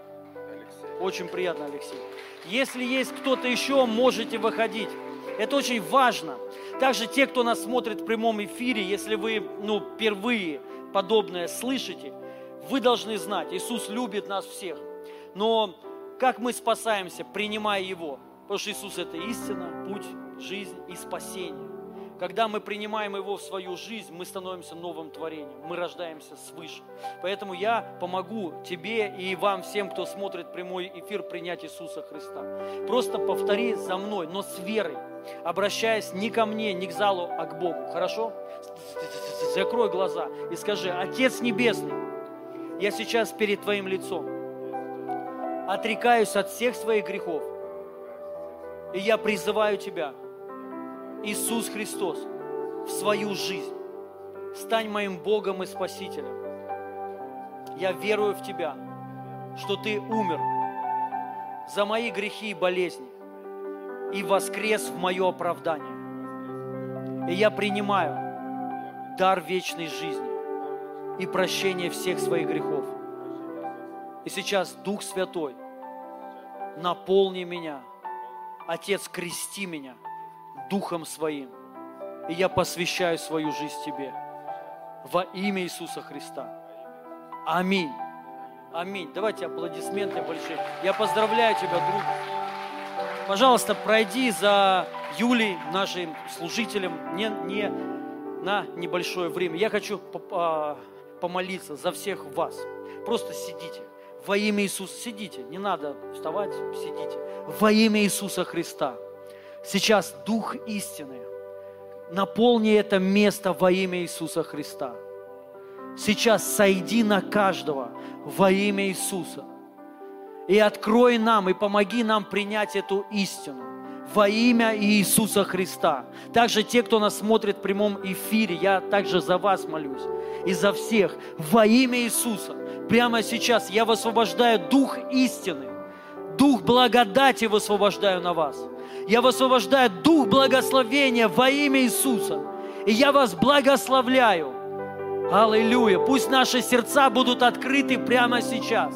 Алексей. Очень приятно, Алексей. Если есть кто-то еще, можете выходить. Это очень важно. Также те, кто нас смотрит в прямом эфире, если вы ну, впервые подобное слышите, вы должны знать, Иисус любит нас всех. Но как мы спасаемся, принимая Его? Потому что Иисус – это истина, путь, жизнь и спасение. Когда мы принимаем Его в свою жизнь, мы становимся новым творением, мы рождаемся свыше. Поэтому я помогу тебе и вам всем, кто смотрит прямой эфир, принять Иисуса Христа. Просто повтори за мной, но с верой, обращаясь не ко мне, не к залу, а к Богу. Хорошо? Закрой глаза и скажи, Отец Небесный, я сейчас перед Твоим лицом отрекаюсь от всех своих грехов, и я призываю Тебя – Иисус Христос в свою жизнь. Стань моим Богом и Спасителем. Я верую в Тебя, что Ты умер за мои грехи и болезни и воскрес в мое оправдание. И я принимаю дар вечной жизни и прощение всех своих грехов. И сейчас Дух Святой, наполни меня. Отец, крести меня – Духом Своим. И я посвящаю свою жизнь Тебе. Во имя Иисуса Христа. Аминь. Аминь. Давайте аплодисменты большие. Я поздравляю тебя, друг. Пожалуйста, пройди за Юлей, нашим служителем, не, не на небольшое время. Я хочу а, помолиться за всех вас. Просто сидите. Во имя Иисуса сидите. Не надо вставать, сидите. Во имя Иисуса Христа. Сейчас Дух истины, наполни это место во имя Иисуса Христа. Сейчас сойди на каждого во имя Иисуса. И открой нам, и помоги нам принять эту истину во имя Иисуса Христа. Также те, кто нас смотрит в прямом эфире, я также за вас молюсь и за всех во имя Иисуса. Прямо сейчас я высвобождаю Дух истины, Дух благодати высвобождаю на вас – я высвобождаю дух благословения во имя Иисуса. И я вас благословляю. Аллилуйя. Пусть наши сердца будут открыты прямо сейчас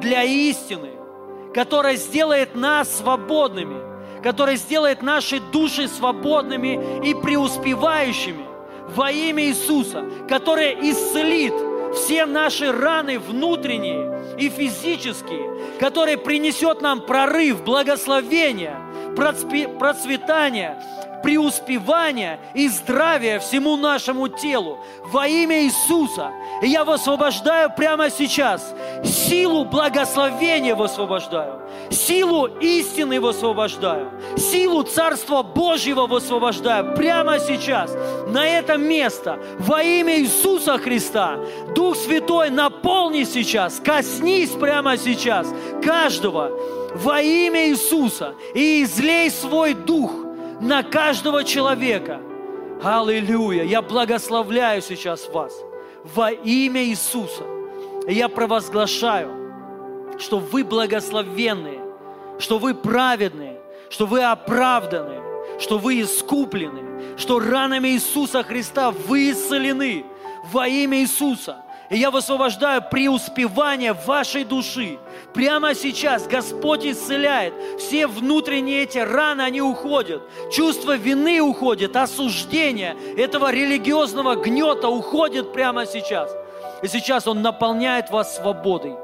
для истины, которая сделает нас свободными, которая сделает наши души свободными и преуспевающими во имя Иисуса, которая исцелит все наши раны внутренние и физические, которая принесет нам прорыв, благословение – процветания, преуспевания и здравия всему нашему телу во имя Иисуса. И я высвобождаю прямо сейчас силу благословения высвобождаю, силу истины высвобождаю, силу Царства Божьего высвобождаю прямо сейчас на это место во имя Иисуса Христа. Дух Святой, наполни сейчас, коснись прямо сейчас каждого, во имя Иисуса и излей свой дух на каждого человека. Аллилуйя! Я благословляю сейчас вас во имя Иисуса. Я провозглашаю, что вы благословенные, что вы праведные, что вы оправданы, что вы искуплены, что ранами Иисуса Христа вы исцелены во имя Иисуса. И я высвобождаю преуспевание вашей души. Прямо сейчас Господь исцеляет. Все внутренние эти раны, они уходят. Чувство вины уходит, осуждение этого религиозного гнета уходит прямо сейчас. И сейчас Он наполняет вас свободой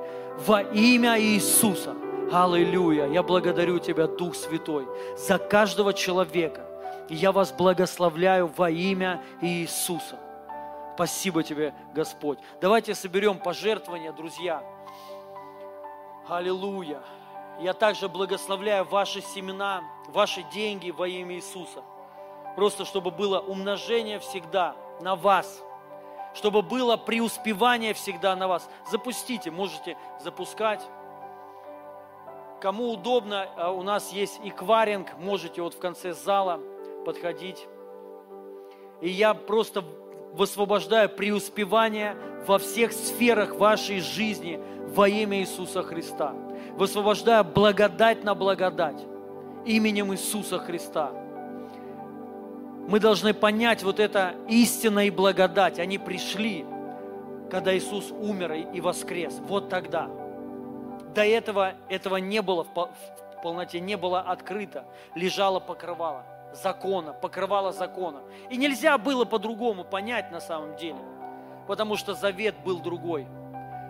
во имя Иисуса. Аллилуйя! Я благодарю Тебя, Дух Святой, за каждого человека. И я вас благословляю во имя Иисуса. Спасибо тебе, Господь. Давайте соберем пожертвования, друзья. Аллилуйя. Я также благословляю ваши семена, ваши деньги во имя Иисуса. Просто чтобы было умножение всегда на вас. Чтобы было преуспевание всегда на вас. Запустите, можете запускать. Кому удобно, а у нас есть экваринг, можете вот в конце зала подходить. И я просто высвобождаю преуспевание во всех сферах вашей жизни во имя Иисуса Христа. Высвобождаю благодать на благодать именем Иисуса Христа. Мы должны понять вот это истина и благодать. Они пришли, когда Иисус умер и воскрес. Вот тогда. До этого этого не было в полноте, не было открыто. Лежало покрывало закона, покрывало закона. И нельзя было по-другому понять на самом деле, потому что завет был другой.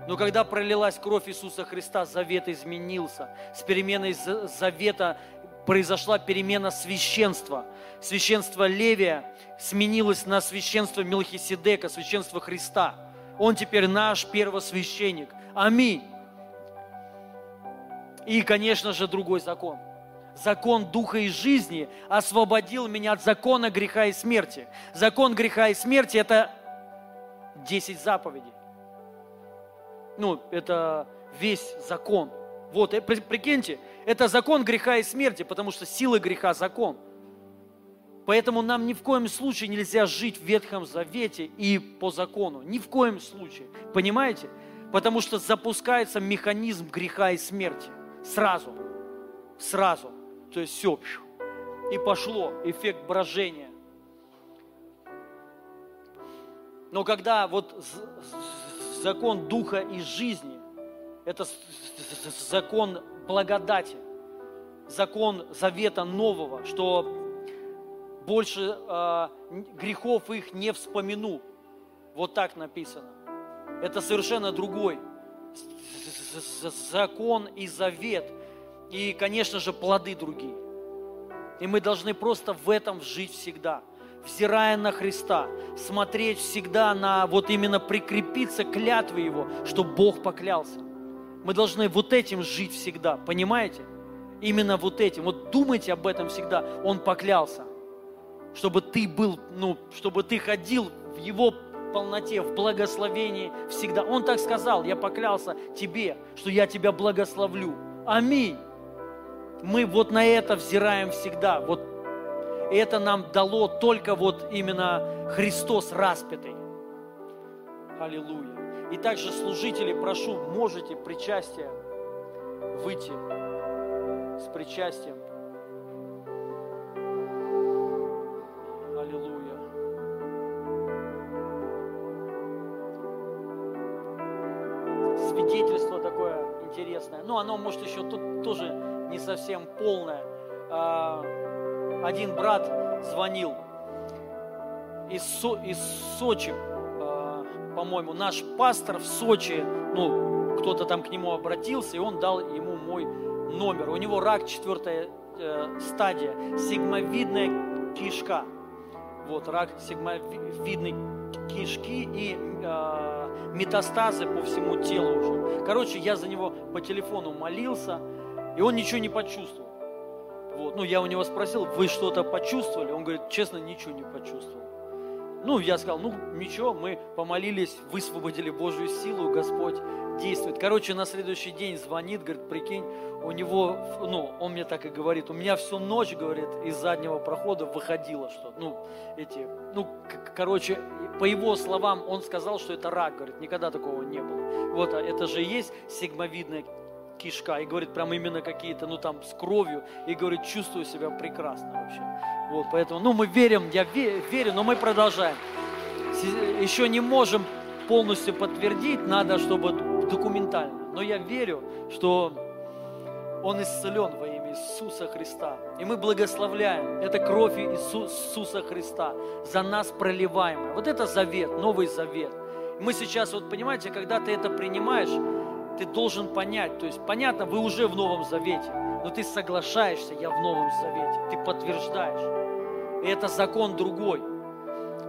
Но когда пролилась кровь Иисуса Христа, завет изменился. С переменой завета произошла перемена священства. Священство Левия сменилось на священство Мелхиседека, священство Христа. Он теперь наш первосвященник. Аминь. И, конечно же, другой закон. Закон духа и жизни освободил меня от закона греха и смерти. Закон греха и смерти – это 10 заповедей. Ну, это весь закон. Вот, э, прикиньте, это закон греха и смерти, потому что сила греха – закон. Поэтому нам ни в коем случае нельзя жить в Ветхом Завете и по закону. Ни в коем случае. Понимаете? Потому что запускается механизм греха и смерти. Сразу. Сразу. То есть все. И пошло. Эффект брожения. Но когда вот закон духа и жизни, это закон благодати, закон завета нового, что больше э, грехов их не вспомину. Вот так написано. Это совершенно другой закон и завет. И, конечно же, плоды другие. И мы должны просто в этом жить всегда взирая на Христа, смотреть всегда на вот именно прикрепиться к клятве Его, что Бог поклялся. Мы должны вот этим жить всегда, понимаете? Именно вот этим. Вот думайте об этом всегда. Он поклялся, чтобы ты был, ну, чтобы ты ходил в Его полноте, в благословении всегда. Он так сказал, я поклялся тебе, что я тебя благословлю. Аминь. Мы вот на это взираем всегда. Вот это нам дало только вот именно Христос распятый. Аллилуйя. И также служители, прошу, можете причастие выйти с причастием. Аллилуйя. Свидетельство такое интересное. Ну, оно, может, еще тут совсем полное. А, один брат звонил из, Со, из Сочи, по-моему, наш пастор в Сочи, ну, кто-то там к нему обратился, и он дал ему мой номер. У него рак четвертая э, стадия, сигмовидная кишка. Вот, рак сигмовидной кишки и э, метастазы по всему телу уже. Короче, я за него по телефону молился, и он ничего не почувствовал. Вот, ну, я у него спросил, вы что-то почувствовали? Он говорит, честно, ничего не почувствовал. Ну, я сказал, ну, ничего, мы помолились, высвободили Божью силу, Господь действует. Короче, на следующий день звонит, говорит, прикинь, у него, ну, он мне так и говорит, у меня всю ночь, говорит, из заднего прохода выходило что-то. Ну, эти, ну, короче, по его словам, он сказал, что это рак, говорит, никогда такого не было. Вот, а это же есть сигмовидная кишка, и говорит, прям именно какие-то, ну, там, с кровью, и говорит, чувствую себя прекрасно вообще. Вот, поэтому, ну, мы верим, я верю, но мы продолжаем. Еще не можем полностью подтвердить, надо, чтобы документально. Но я верю, что он исцелен во имя Иисуса Христа. И мы благословляем. Это кровь Иисуса Христа за нас проливаемая. Вот это завет, новый завет. Мы сейчас, вот понимаете, когда ты это принимаешь, ты должен понять, то есть понятно, вы уже в Новом Завете, но ты соглашаешься, я в Новом Завете, ты подтверждаешь. И это закон другой.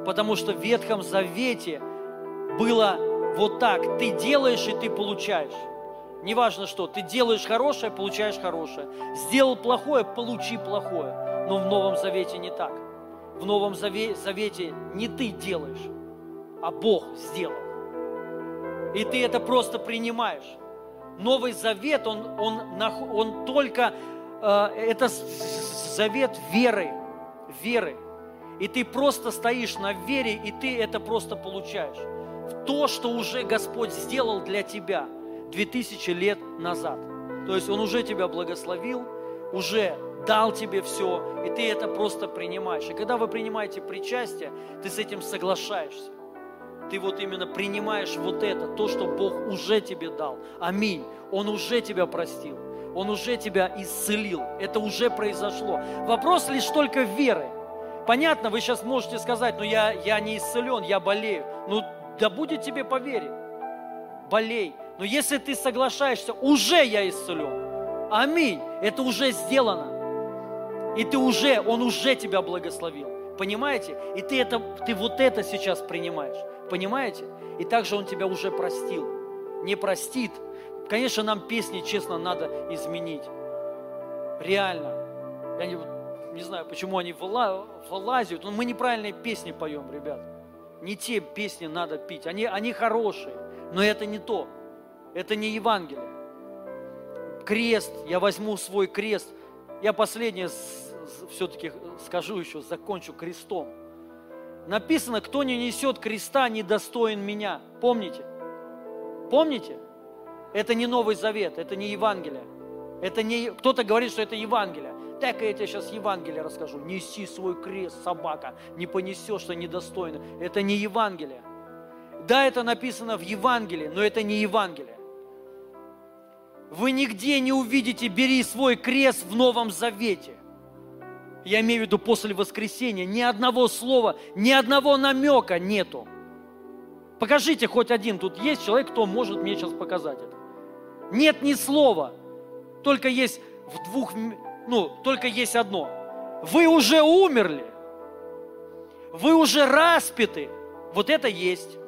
Потому что в Ветхом Завете было вот так, ты делаешь и ты получаешь. Неважно что, ты делаешь хорошее, получаешь хорошее. Сделал плохое, получи плохое. Но в Новом Завете не так. В Новом Завете не ты делаешь, а Бог сделал. И ты это просто принимаешь. Новый Завет, он, он, он только, э, это завет веры, веры. И ты просто стоишь на вере, и ты это просто получаешь. В то, что уже Господь сделал для тебя 2000 лет назад. То есть Он уже тебя благословил, уже дал тебе все, и ты это просто принимаешь. И когда вы принимаете причастие, ты с этим соглашаешься. Ты вот именно принимаешь вот это, то, что Бог уже тебе дал. Аминь. Он уже тебя простил. Он уже тебя исцелил. Это уже произошло. Вопрос лишь только веры. Понятно, вы сейчас можете сказать, ну я, я не исцелен, я болею. Ну да будет тебе по. Болей. Но если ты соглашаешься, уже я исцелен. Аминь. Это уже сделано. И ты уже, Он уже тебя благословил. Понимаете? И ты, это, ты вот это сейчас принимаешь. Понимаете? И также Он тебя уже простил. Не простит. Конечно, нам песни, честно, надо изменить. Реально. Я не, не знаю, почему они вылазят, но мы неправильные песни поем, ребят. Не те песни надо пить. Они, они хорошие, но это не то. Это не Евангелие. Крест, я возьму свой крест. Я последнее все-таки скажу еще, закончу крестом. Написано, кто не несет креста, недостоин меня. Помните? Помните? Это не Новый Завет, это не Евангелие. Это не... Кто-то говорит, что это Евангелие. Так я тебе сейчас Евангелие расскажу. Неси свой крест, собака, не понесешь, что недостойно. Это не Евангелие. Да, это написано в Евангелии, но это не Евангелие. Вы нигде не увидите «бери свой крест» в Новом Завете. Я имею в виду после воскресения. Ни одного слова, ни одного намека нету. Покажите хоть один. Тут есть человек, кто может мне сейчас показать это. Нет ни слова. Только есть в двух ну, только есть одно. Вы уже умерли. Вы уже распяты. Вот это есть.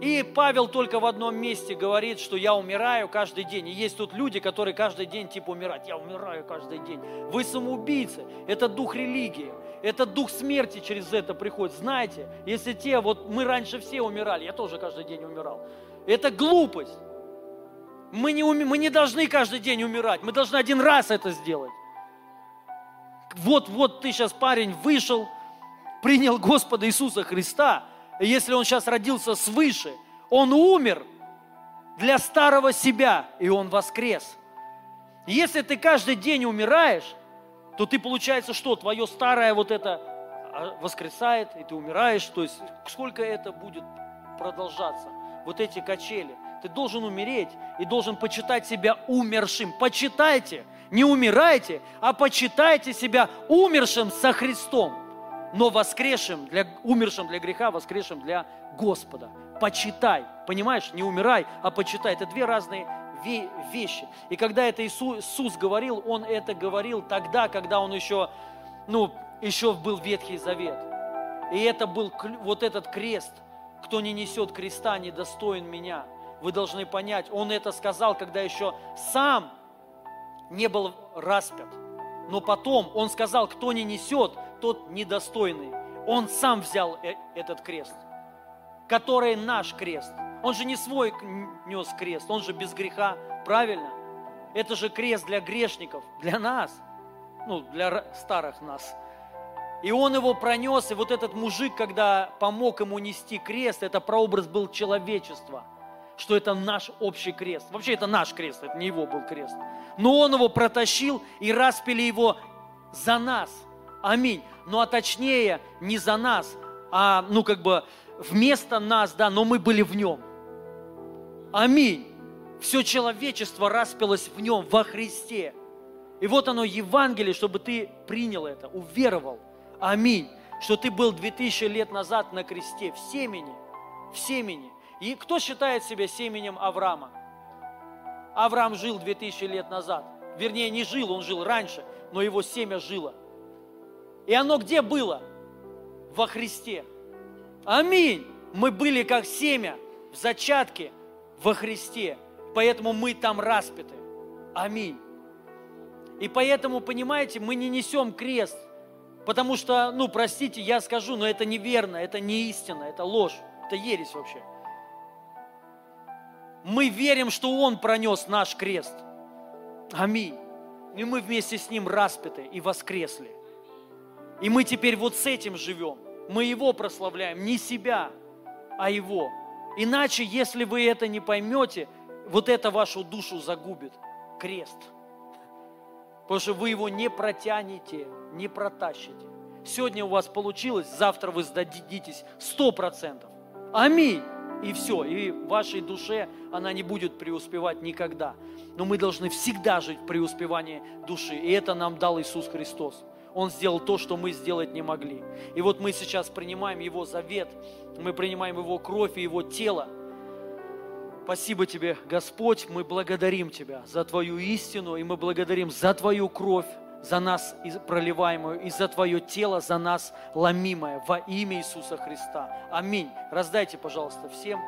И Павел только в одном месте говорит, что я умираю каждый день. И есть тут люди, которые каждый день типа умирают. Я умираю каждый день. Вы самоубийцы. Это дух религии. Это дух смерти через это приходит. Знаете, если те, вот мы раньше все умирали, я тоже каждый день умирал. Это глупость. Мы не, уми, мы не должны каждый день умирать. Мы должны один раз это сделать. Вот, вот ты сейчас, парень, вышел, принял Господа Иисуса Христа. Если он сейчас родился свыше, он умер для старого себя, и он воскрес. Если ты каждый день умираешь, то ты, получается, что? Твое старое вот это а, воскресает, и ты умираешь. То есть сколько это будет продолжаться? Вот эти качели – ты должен умереть и должен почитать себя умершим. Почитайте, не умирайте, а почитайте себя умершим со Христом, но воскресшим, для, умершим для греха, воскресшим для Господа. Почитай, понимаешь, не умирай, а почитай. Это две разные вещи. И когда это Иисус, говорил, Он это говорил тогда, когда Он еще, ну, еще был Ветхий Завет. И это был вот этот крест. Кто не несет креста, не достоин меня – вы должны понять, он это сказал, когда еще сам не был распят. Но потом он сказал, кто не несет, тот недостойный. Он сам взял э, этот крест, который наш крест. Он же не свой нес крест, он же без греха, правильно? Это же крест для грешников, для нас, ну, для старых нас. И он его пронес, и вот этот мужик, когда помог ему нести крест, это прообраз был человечества – что это наш общий крест. Вообще это наш крест, это не его был крест. Но он его протащил и распили его за нас. Аминь. Ну а точнее не за нас, а ну как бы вместо нас, да, но мы были в нем. Аминь. Все человечество распилось в нем, во Христе. И вот оно Евангелие, чтобы ты принял это, уверовал. Аминь. Что ты был 2000 лет назад на кресте в семени, в семени. И кто считает себя семенем Авраама? Авраам жил 2000 лет назад. Вернее, не жил, он жил раньше, но его семя жило. И оно где было? Во Христе. Аминь. Мы были как семя в зачатке во Христе. Поэтому мы там распяты. Аминь. И поэтому, понимаете, мы не несем крест. Потому что, ну, простите, я скажу, но это неверно, это не истина, это ложь, это ересь вообще мы верим, что Он пронес наш крест. Аминь. И мы вместе с Ним распяты и воскресли. И мы теперь вот с этим живем. Мы Его прославляем, не себя, а Его. Иначе, если вы это не поймете, вот это вашу душу загубит. Крест. Потому что вы его не протянете, не протащите. Сегодня у вас получилось, завтра вы сдадитесь сто процентов. Аминь. И все, и в вашей душе она не будет преуспевать никогда. Но мы должны всегда жить в преуспевании души. И это нам дал Иисус Христос. Он сделал то, что мы сделать не могли. И вот мы сейчас принимаем Его завет, мы принимаем Его кровь и Его тело. Спасибо Тебе, Господь, мы благодарим Тебя за Твою истину, и мы благодарим за Твою кровь, за нас проливаемую, и за Твое тело, за нас ломимое во имя Иисуса Христа. Аминь. Раздайте, пожалуйста, всем.